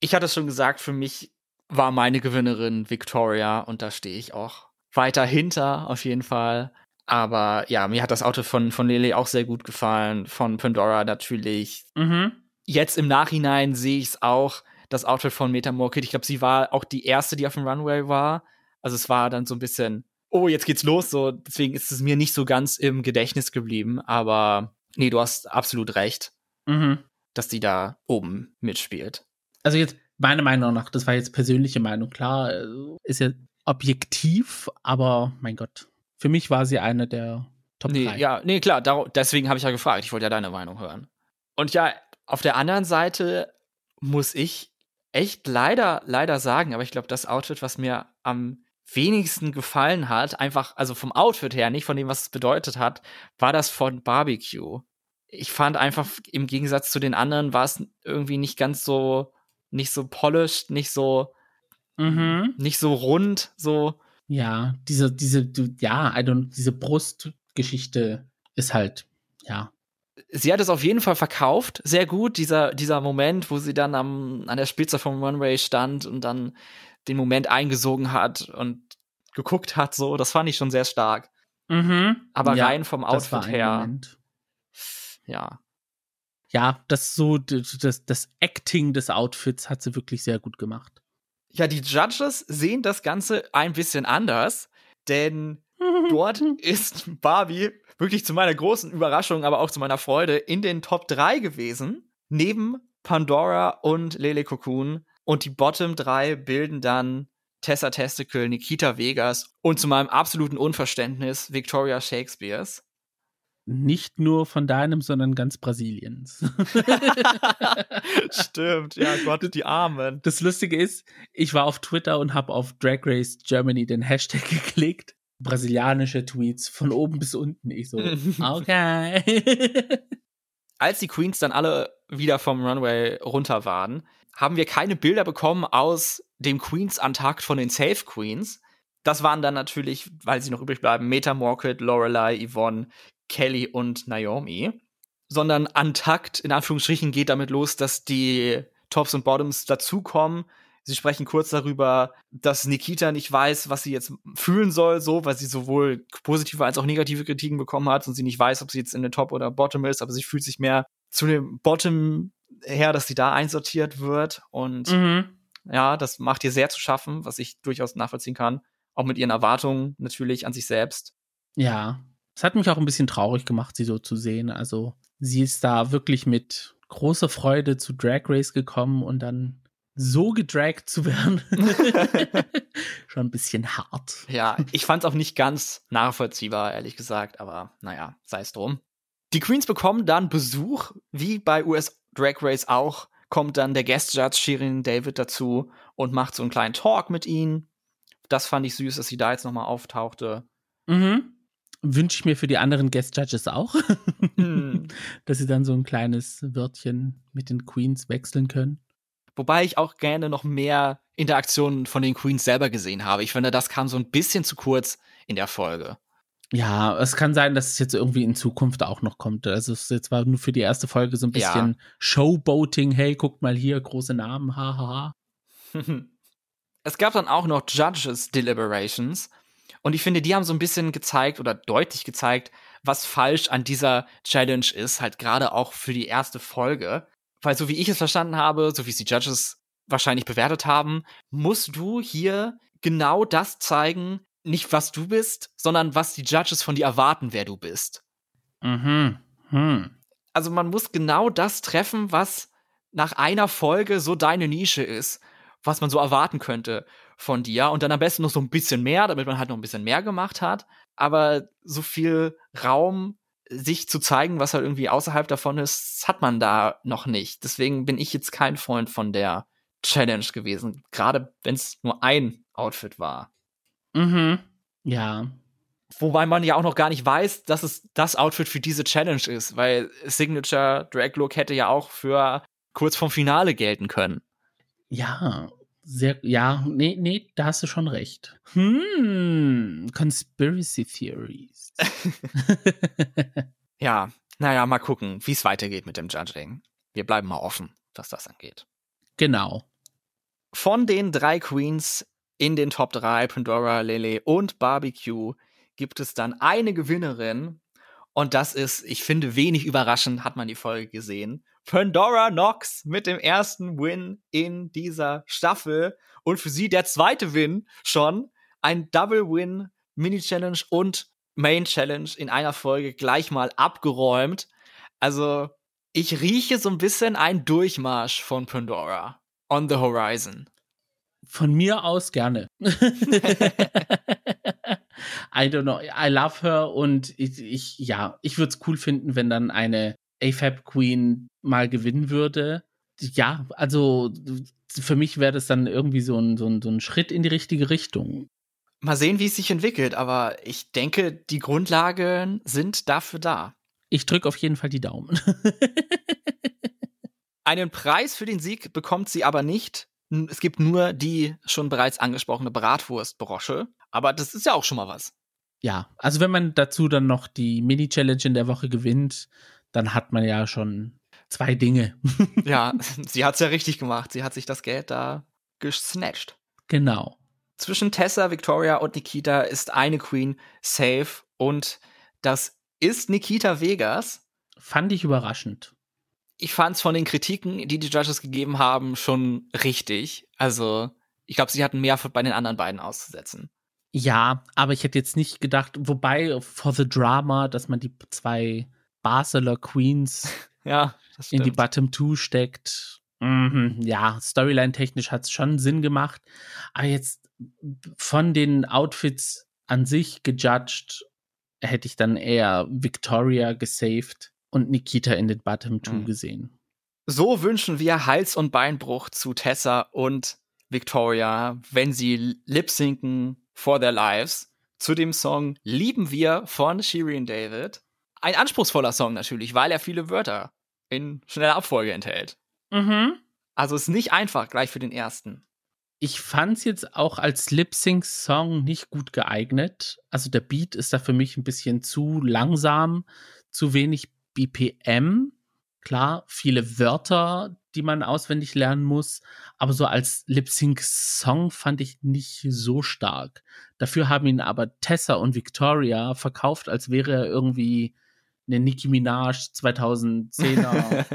ich hatte es schon gesagt, für mich war meine Gewinnerin Victoria und da stehe ich auch weiter hinter, auf jeden Fall. Aber ja, mir hat das Auto von, von Lele auch sehr gut gefallen, von Pandora natürlich. Mhm. Jetzt im Nachhinein sehe ich es auch, das Outfit von Metamorphid. Ich glaube, sie war auch die erste, die auf dem Runway war. Also es war dann so ein bisschen, oh, jetzt geht's los. So, deswegen ist es mir nicht so ganz im Gedächtnis geblieben. Aber nee, du hast absolut recht, Mhm. dass die da oben mitspielt. Also jetzt, meiner Meinung nach, das war jetzt persönliche Meinung, klar, äh, ist ja objektiv, aber mein Gott, für mich war sie eine der Top Nee, 3. ja, nee, klar, dar- deswegen habe ich ja gefragt. Ich wollte ja deine Meinung hören. Und ja, auf der anderen Seite muss ich echt leider, leider sagen, aber ich glaube, das Outfit, was mir am wenigsten gefallen hat, einfach, also vom Outfit her, nicht von dem, was es bedeutet hat, war das von Barbecue. Ich fand einfach, im Gegensatz zu den anderen, war es irgendwie nicht ganz so, nicht so polished, nicht so, Mhm. nicht so rund, so, Ja, diese, diese, ja, I don't, diese Brustgeschichte ist halt, ja. Sie hat es auf jeden Fall verkauft, sehr gut. Dieser, dieser Moment, wo sie dann am, an der Spitze vom Runway stand und dann den Moment eingesogen hat und geguckt hat, so, das fand ich schon sehr stark. Mhm. Aber ja, rein vom Outfit her, Moment. ja. Ja, das so, das, das Acting des Outfits hat sie wirklich sehr gut gemacht. Ja, die Judges sehen das Ganze ein bisschen anders, denn [LAUGHS] dort ist Barbie wirklich zu meiner großen Überraschung, aber auch zu meiner Freude in den Top 3 gewesen, neben Pandora und Lele Cocoon. Und die Bottom 3 bilden dann Tessa Testicle, Nikita Vegas und zu meinem absoluten Unverständnis Victoria Shakespeares. Nicht nur von deinem, sondern ganz Brasiliens. [LAUGHS] Stimmt, ja Gott, die Armen. Das Lustige ist, ich war auf Twitter und habe auf Drag Race Germany den Hashtag [LAUGHS] geklickt. Brasilianische Tweets von [LAUGHS] oben bis unten. Ich so, [LAUGHS] okay. [LAUGHS] als die Queens dann alle wieder vom Runway runter waren, haben wir keine Bilder bekommen aus dem Queens-Antakt von den Safe Queens. Das waren dann natürlich, weil sie noch übrig bleiben, Meta Morkett, Lorelei, Yvonne, Kelly und Naomi. Sondern Antakt, in Anführungsstrichen, geht damit los, dass die Tops und Bottoms dazukommen. Sie sprechen kurz darüber, dass Nikita nicht weiß, was sie jetzt fühlen soll, so, weil sie sowohl positive als auch negative Kritiken bekommen hat und sie nicht weiß, ob sie jetzt in der Top oder Bottom ist, aber sie fühlt sich mehr zu dem Bottom her, dass sie da einsortiert wird. Und mhm. ja, das macht ihr sehr zu schaffen, was ich durchaus nachvollziehen kann. Auch mit ihren Erwartungen natürlich an sich selbst. Ja, es hat mich auch ein bisschen traurig gemacht, sie so zu sehen. Also, sie ist da wirklich mit großer Freude zu Drag Race gekommen und dann so gedragt zu werden. [LAUGHS] Schon ein bisschen hart. Ja, ich fand es auch nicht ganz nachvollziehbar, ehrlich gesagt, aber naja, sei es drum. Die Queens bekommen dann Besuch, wie bei US Drag Race auch, kommt dann der Guest Judge Shirin David dazu und macht so einen kleinen Talk mit ihnen. Das fand ich süß, dass sie da jetzt nochmal auftauchte. Mhm. Wünsche ich mir für die anderen Guest Judges auch, Hm. [LAUGHS] dass sie dann so ein kleines Wörtchen mit den Queens wechseln können. Wobei ich auch gerne noch mehr Interaktionen von den Queens selber gesehen habe. Ich finde, das kam so ein bisschen zu kurz in der Folge. Ja, es kann sein, dass es jetzt irgendwie in Zukunft auch noch kommt. Also es jetzt war nur für die erste Folge so ein Ja. bisschen Showboating. Hey, guckt mal hier, große Namen, hahaha. [LAUGHS] es gab dann auch noch Judges Deliberations. Und ich finde, die haben so ein bisschen gezeigt oder deutlich gezeigt, was falsch an dieser Challenge ist, halt gerade auch für die erste Folge. Weil so wie ich es verstanden habe, so wie es die Judges wahrscheinlich bewertet haben, musst du hier genau das zeigen, nicht was du bist, sondern was die Judges von dir erwarten, wer du bist. Mhm. Hm. Also man muss genau das treffen, was nach einer Folge so deine Nische ist, was man so erwarten könnte von dir und dann am besten noch so ein bisschen mehr, damit man halt noch ein bisschen mehr gemacht hat, aber so viel Raum sich zu zeigen, was halt irgendwie außerhalb davon ist, hat man da noch nicht. Deswegen bin ich jetzt kein Freund von der Challenge gewesen, gerade wenn es nur ein Outfit war. Mhm. Ja. Wobei man ja auch noch gar nicht weiß, dass es das Outfit für diese Challenge ist, weil Signature Drag Look hätte ja auch für kurz vorm Finale gelten können. Ja. Sehr, ja, nee, nee, da hast du schon recht. Hm, Conspiracy Theories. [LAUGHS] [LAUGHS] Ja, naja, mal gucken, wie es weitergeht mit dem Judging. Wir bleiben mal offen, was das angeht. genau. Von den drei Queens in den Top 3, Pandora, Lele und Barbecue, gibt es dann eine Gewinnerin. Und das ist, ich finde, wenig überraschend, hat man die Folge gesehen. Pandora Knox mit dem ersten Win in dieser Staffel. Und für sie der zweite Win schon. Ein Double Win, Mini Challenge und Main Challenge in einer Folge gleich mal abgeräumt. Also, ich rieche so ein bisschen einen Durchmarsch von Pandora on the horizon. Von mir aus gerne. [LAUGHS] I don't know. I love her und ich, ich ja, ich würde es cool finden, wenn dann eine AFAB Queen mal gewinnen würde. Ja, also für mich wäre das dann irgendwie so ein, so, ein, so ein Schritt in die richtige Richtung. Mal sehen, wie es sich entwickelt, aber ich denke, die Grundlagen sind dafür da. Ich drücke auf jeden Fall die Daumen. [LAUGHS] Einen Preis für den Sieg bekommt sie aber nicht. Es gibt nur die schon bereits angesprochene Bratwurstbrosche. Aber das ist ja auch schon mal was. Ja, also wenn man dazu dann noch die Mini-Challenge in der Woche gewinnt, dann hat man ja schon zwei Dinge. ja, [LAUGHS] sie hat es ja richtig gemacht. Sie hat sich das Geld da gesnatcht. Genau. Zwischen Tessa, Victoria und Nikita ist eine Queen safe und das ist Nikita Vegas. Fand ich überraschend. Ich fand es von den Kritiken, die die Judges gegeben haben, schon richtig. Also, ich glaube, sie hatten mehr bei den anderen beiden auszusetzen. Ja, aber ich hätte jetzt nicht gedacht, wobei for the drama, dass man die zwei Barcelona Queens [LAUGHS] ja, in die Bottom Two steckt. Mhm, ja, Storyline-technisch hat es schon Sinn gemacht. Aber jetzt von den Outfits an sich gejudged, hätte ich dann eher Victoria gesaved und Nikita in den Bottom Two mhm. gesehen. So wünschen wir Hals- und Beinbruch zu Tessa und Victoria, wenn sie lip-sinken for Their Lives zu dem Song Lieben wir von Shirin David. Ein anspruchsvoller Song natürlich, weil er viele Wörter in schneller Abfolge enthält. Mhm. Also ist nicht einfach gleich für den ersten. Ich fand es jetzt auch als Lip-Sync-Song nicht gut geeignet. Also der Beat ist da für mich ein bisschen zu langsam, zu wenig BPM. Klar, viele Wörter, die man auswendig lernen muss, aber so als Lip-Sync-Song fand ich nicht so stark. Dafür haben ihn aber Tessa und Victoria verkauft, als wäre er irgendwie eine Nicki Minaj 2010er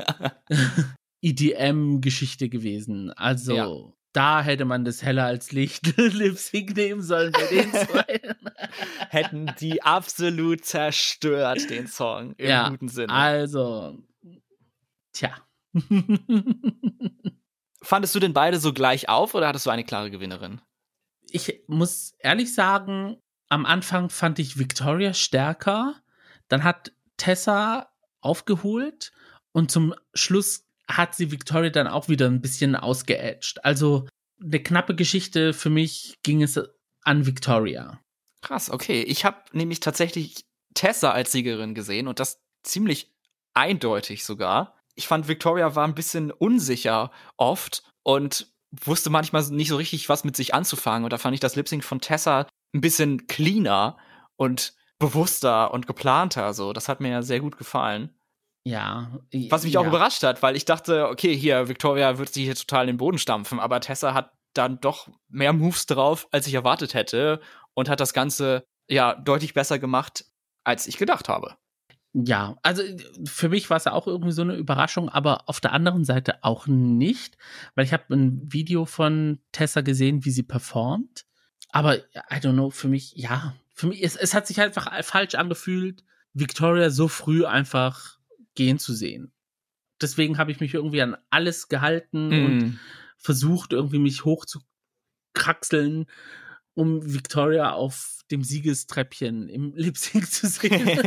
[LAUGHS] EDM-Geschichte gewesen. Also ja. Da hätte man das heller als Licht [LAUGHS] Lip-Sync nehmen sollen bei den [LAUGHS] zwei. Hätten die absolut zerstört, den Song, im ja, guten Sinne. Also, tja. [LAUGHS] Fandest du denn beide so gleich auf oder hattest du eine klare Gewinnerin? Ich muss ehrlich sagen, am Anfang fand ich Victoria stärker. Dann hat Tessa aufgeholt und zum Schluss hat sie Victoria dann auch wieder ein bisschen ausgeedged. Also eine knappe Geschichte für mich ging es an Victoria. Krass, okay. Ich habe nämlich tatsächlich Tessa als Siegerin gesehen und das ziemlich eindeutig sogar ich fand, Victoria war ein bisschen unsicher oft und wusste manchmal nicht so richtig, was mit sich anzufangen. Und da fand ich das Lip Sync von Tessa ein bisschen cleaner und bewusster und geplanter. So, das hat mir ja sehr gut gefallen. Ja. Was mich ja. auch überrascht hat, weil ich dachte, okay, hier, Victoria wird sich hier total in den Boden stampfen, aber Tessa hat dann doch mehr Moves drauf, als ich erwartet hätte und hat das Ganze ja deutlich besser gemacht, als ich gedacht habe. Ja, also für mich war es auch irgendwie so eine Überraschung, aber auf der anderen Seite auch nicht, weil ich habe ein Video von Tessa gesehen, wie sie performt. Aber I don't know, für mich, ja, für mich, es, es hat sich einfach falsch angefühlt, Victoria so früh einfach gehen zu sehen. Deswegen habe ich mich irgendwie an alles gehalten mm. und versucht, irgendwie mich hochzukraxeln, um Victoria auf dem Siegestreppchen im [LAUGHS] Lip Sync zu sehen.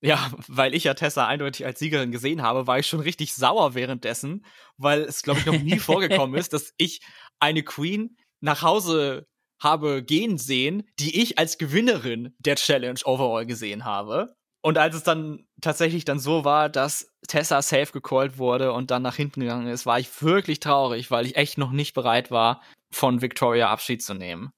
Ja, weil ich ja Tessa eindeutig als Siegerin gesehen habe, war ich schon richtig sauer währenddessen, weil es, glaube ich, noch nie vorgekommen ist, dass ich eine Queen nach Hause habe gehen sehen, die ich als Gewinnerin der Challenge overall gesehen habe. Und als es dann tatsächlich dann so war, dass Tessa safe gecallt wurde und dann nach hinten gegangen ist, war ich wirklich traurig, weil ich echt noch nicht bereit war, von Victoria Abschied zu nehmen.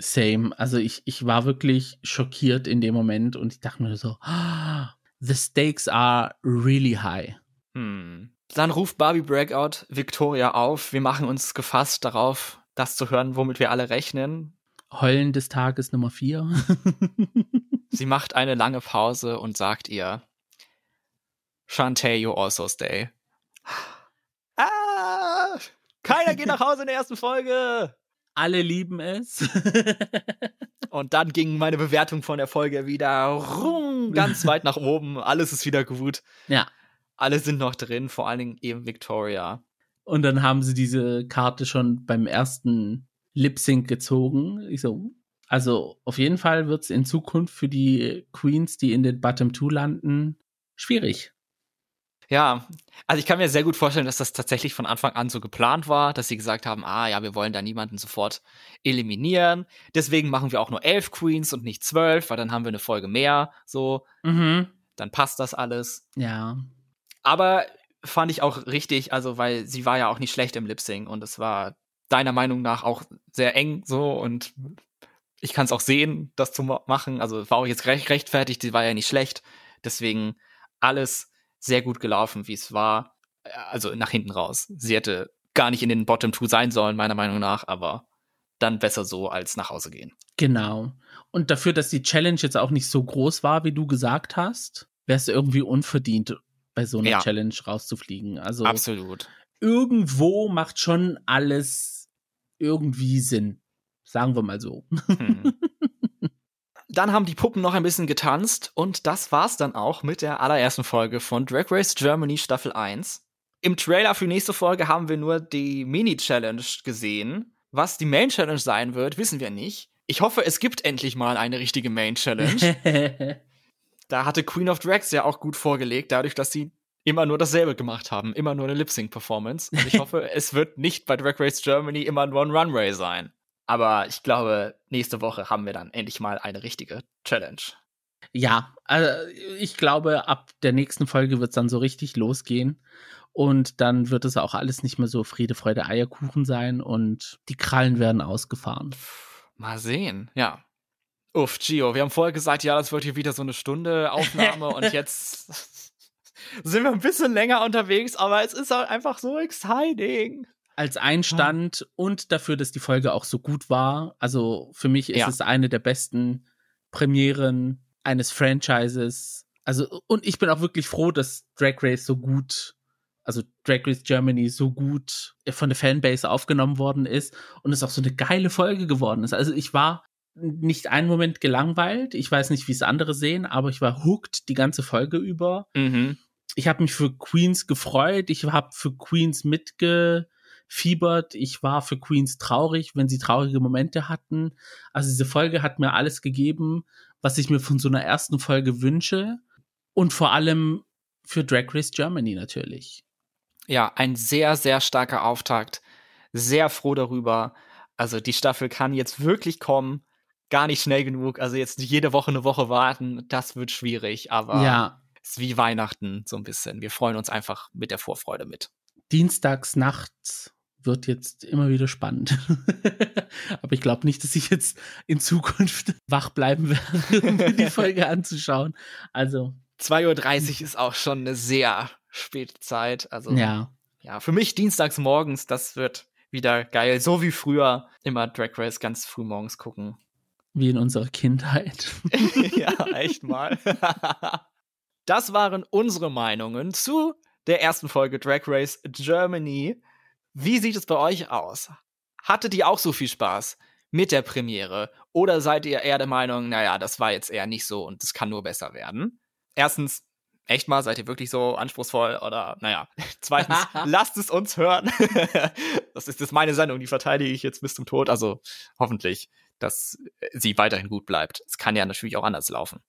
Same. Also ich, ich war wirklich schockiert in dem Moment und ich dachte mir so, oh, the stakes are really high. Hm. Dann ruft Barbie Breakout Victoria auf. Wir machen uns gefasst darauf, das zu hören, womit wir alle rechnen. Heulen des Tages Nummer 4. [LAUGHS] Sie macht eine lange Pause und sagt ihr, Shantae, you also stay. Ah, keiner geht nach Hause in der ersten Folge. Alle lieben es. [LAUGHS] und dann ging meine Bewertung von der Folge wieder rum, ganz [LAUGHS] weit nach oben. Alles ist wieder gut. Ja. Alle sind noch drin, vor allen Dingen eben Victoria. Und dann haben sie diese Karte schon beim ersten Lip Sync gezogen. Ich so, also auf jeden Fall wird es in Zukunft für die Queens, die in den Bottom Two landen, schwierig. Ja, also ich kann mir sehr gut vorstellen, dass das tatsächlich von Anfang an so geplant war, dass sie gesagt haben, ah ja, wir wollen da niemanden sofort eliminieren. Deswegen machen wir auch nur elf Queens und nicht zwölf, weil dann haben wir eine Folge mehr. So, mhm. dann passt das alles. Ja. Aber fand ich auch richtig, also weil sie war ja auch nicht schlecht im Lip Sync und es war deiner Meinung nach auch sehr eng so und ich kann es auch sehen, das zu machen. Also war auch jetzt recht, rechtfertigt, die war ja nicht schlecht. Deswegen alles sehr gut gelaufen, wie es war. Also nach hinten raus. Sie hätte gar nicht in den Bottom Two sein sollen, meiner Meinung nach, aber dann besser so als nach Hause gehen. Genau. Und dafür, dass die Challenge jetzt auch nicht so groß war, wie du gesagt hast, wäre es irgendwie unverdient, bei so einer ja. Challenge rauszufliegen. Also absolut. Irgendwo macht schon alles irgendwie Sinn. Sagen wir mal so. Hm. [LAUGHS] Dann haben die Puppen noch ein bisschen getanzt und das war's dann auch mit der allerersten Folge von Drag Race Germany Staffel 1. Im Trailer für die nächste Folge haben wir nur die Mini-Challenge gesehen. Was die Main-Challenge sein wird, wissen wir nicht. Ich hoffe, es gibt endlich mal eine richtige Main-Challenge. [LAUGHS] da hatte Queen of Drags ja auch gut vorgelegt, dadurch, dass sie immer nur dasselbe gemacht haben, immer nur eine Lip-Sync-Performance. Und ich hoffe, es wird nicht bei Drag Race Germany immer nur ein Runway sein. Aber ich glaube, nächste Woche haben wir dann endlich mal eine richtige Challenge. Ja, also ich glaube, ab der nächsten Folge wird es dann so richtig losgehen. Und dann wird es auch alles nicht mehr so Friede, Freude, Eierkuchen sein und die Krallen werden ausgefahren. Mal sehen, ja. Uff, Gio, wir haben vorher gesagt, ja, das wird hier wieder so eine Stunde Aufnahme [LAUGHS] und jetzt sind wir ein bisschen länger unterwegs, aber es ist einfach so exciting als Einstand und dafür, dass die Folge auch so gut war. Also für mich ist ja. es eine der besten Premieren eines Franchises. Also, und ich bin auch wirklich froh, dass Drag Race so gut, also Drag Race Germany so gut von der Fanbase aufgenommen worden ist und es auch so eine geile Folge geworden ist. Also ich war nicht einen Moment gelangweilt. Ich weiß nicht, wie es andere sehen, aber ich war hooked die ganze Folge über. Mhm. Ich habe mich für Queens gefreut. Ich habe für Queens mitge fiebert. Ich war für Queens traurig, wenn sie traurige Momente hatten. Also diese Folge hat mir alles gegeben, was ich mir von so einer ersten Folge wünsche. Und vor allem für Drag Race Germany natürlich. Ja, ein sehr, sehr starker Auftakt. Sehr froh darüber. Also die Staffel kann jetzt wirklich kommen. Gar nicht schnell genug. Also jetzt jede Woche eine Woche warten, das wird schwierig. Aber ja. Ist wie Weihnachten so ein bisschen. Wir freuen uns einfach mit der Vorfreude mit. Dienstags nachts wird jetzt immer wieder spannend. [LAUGHS] Aber ich glaube nicht, dass ich jetzt in Zukunft [LAUGHS] wach bleiben werde, um mir die [LAUGHS] Folge anzuschauen. Also. 2.30 Uhr ist auch schon eine sehr späte Zeit. Also, ja. Ja, für mich dienstags morgens, das wird wieder geil. So wie früher immer Drag Race ganz früh morgens gucken. Wie in unserer Kindheit. ja, echt mal. Das waren unsere Meinungen zu der ersten Folge Drag Race Germany. Wie sieht es bei euch aus? Hattet ihr auch so viel Spaß mit der Premiere? Oder seid ihr eher der Meinung, naja, das war jetzt eher nicht so und es kann nur besser werden? Erstens, echt mal, seid ihr wirklich so anspruchsvoll? Oder, naja, [LAUGHS] zweitens, [LAUGHS] lasst es uns hören. [LAUGHS] das ist jetzt meine Sendung, die verteidige ich jetzt bis zum Tod. Also hoffentlich, dass sie weiterhin gut bleibt. Es kann ja natürlich auch anders laufen.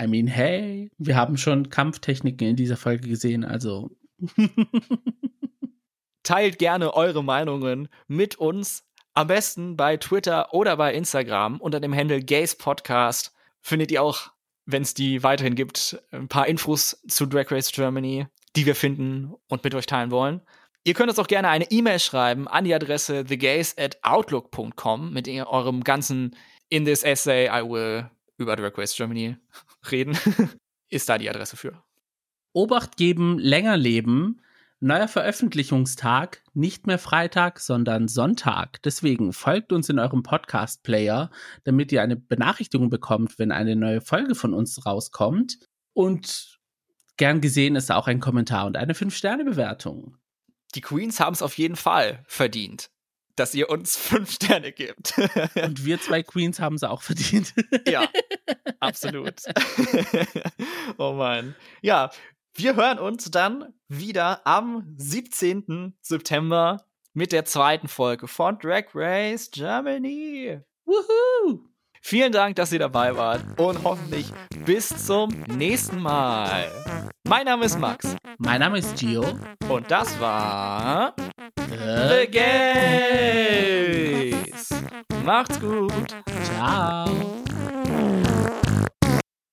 I mean, hey, wir haben schon Kampftechniken in dieser Folge gesehen, also. [LAUGHS] Teilt gerne eure Meinungen mit uns. Am besten bei Twitter oder bei Instagram unter dem Handle Gays Podcast. Findet ihr auch, wenn es die weiterhin gibt, ein paar Infos zu Drag Race Germany, die wir finden und mit euch teilen wollen. Ihr könnt uns auch gerne eine E-Mail schreiben an die Adresse thegays at outlook.com mit eurem ganzen In this essay I will über Drag Race Germany [LAUGHS] reden. Ist da die Adresse für. Obacht geben, länger leben Neuer Veröffentlichungstag, nicht mehr Freitag, sondern Sonntag. Deswegen folgt uns in eurem Podcast-Player, damit ihr eine Benachrichtigung bekommt, wenn eine neue Folge von uns rauskommt. Und gern gesehen ist auch ein Kommentar und eine 5-Sterne-Bewertung. Die Queens haben es auf jeden Fall verdient, dass ihr uns [LAUGHS] 5 Sterne gibt. [LAUGHS] und wir zwei Queens haben es auch verdient. [LAUGHS] ja, absolut. oh Mann. Ja, wir hören uns dann wieder am 17. September mit der zweiten Folge von Drag Race Germany. Woohoo! Vielen Dank, dass ihr dabei wart und hoffentlich bis zum nächsten Mal. Mein Name ist Max. Mein Name ist Gio. Und das war The Gays. Macht's gut. Ciao.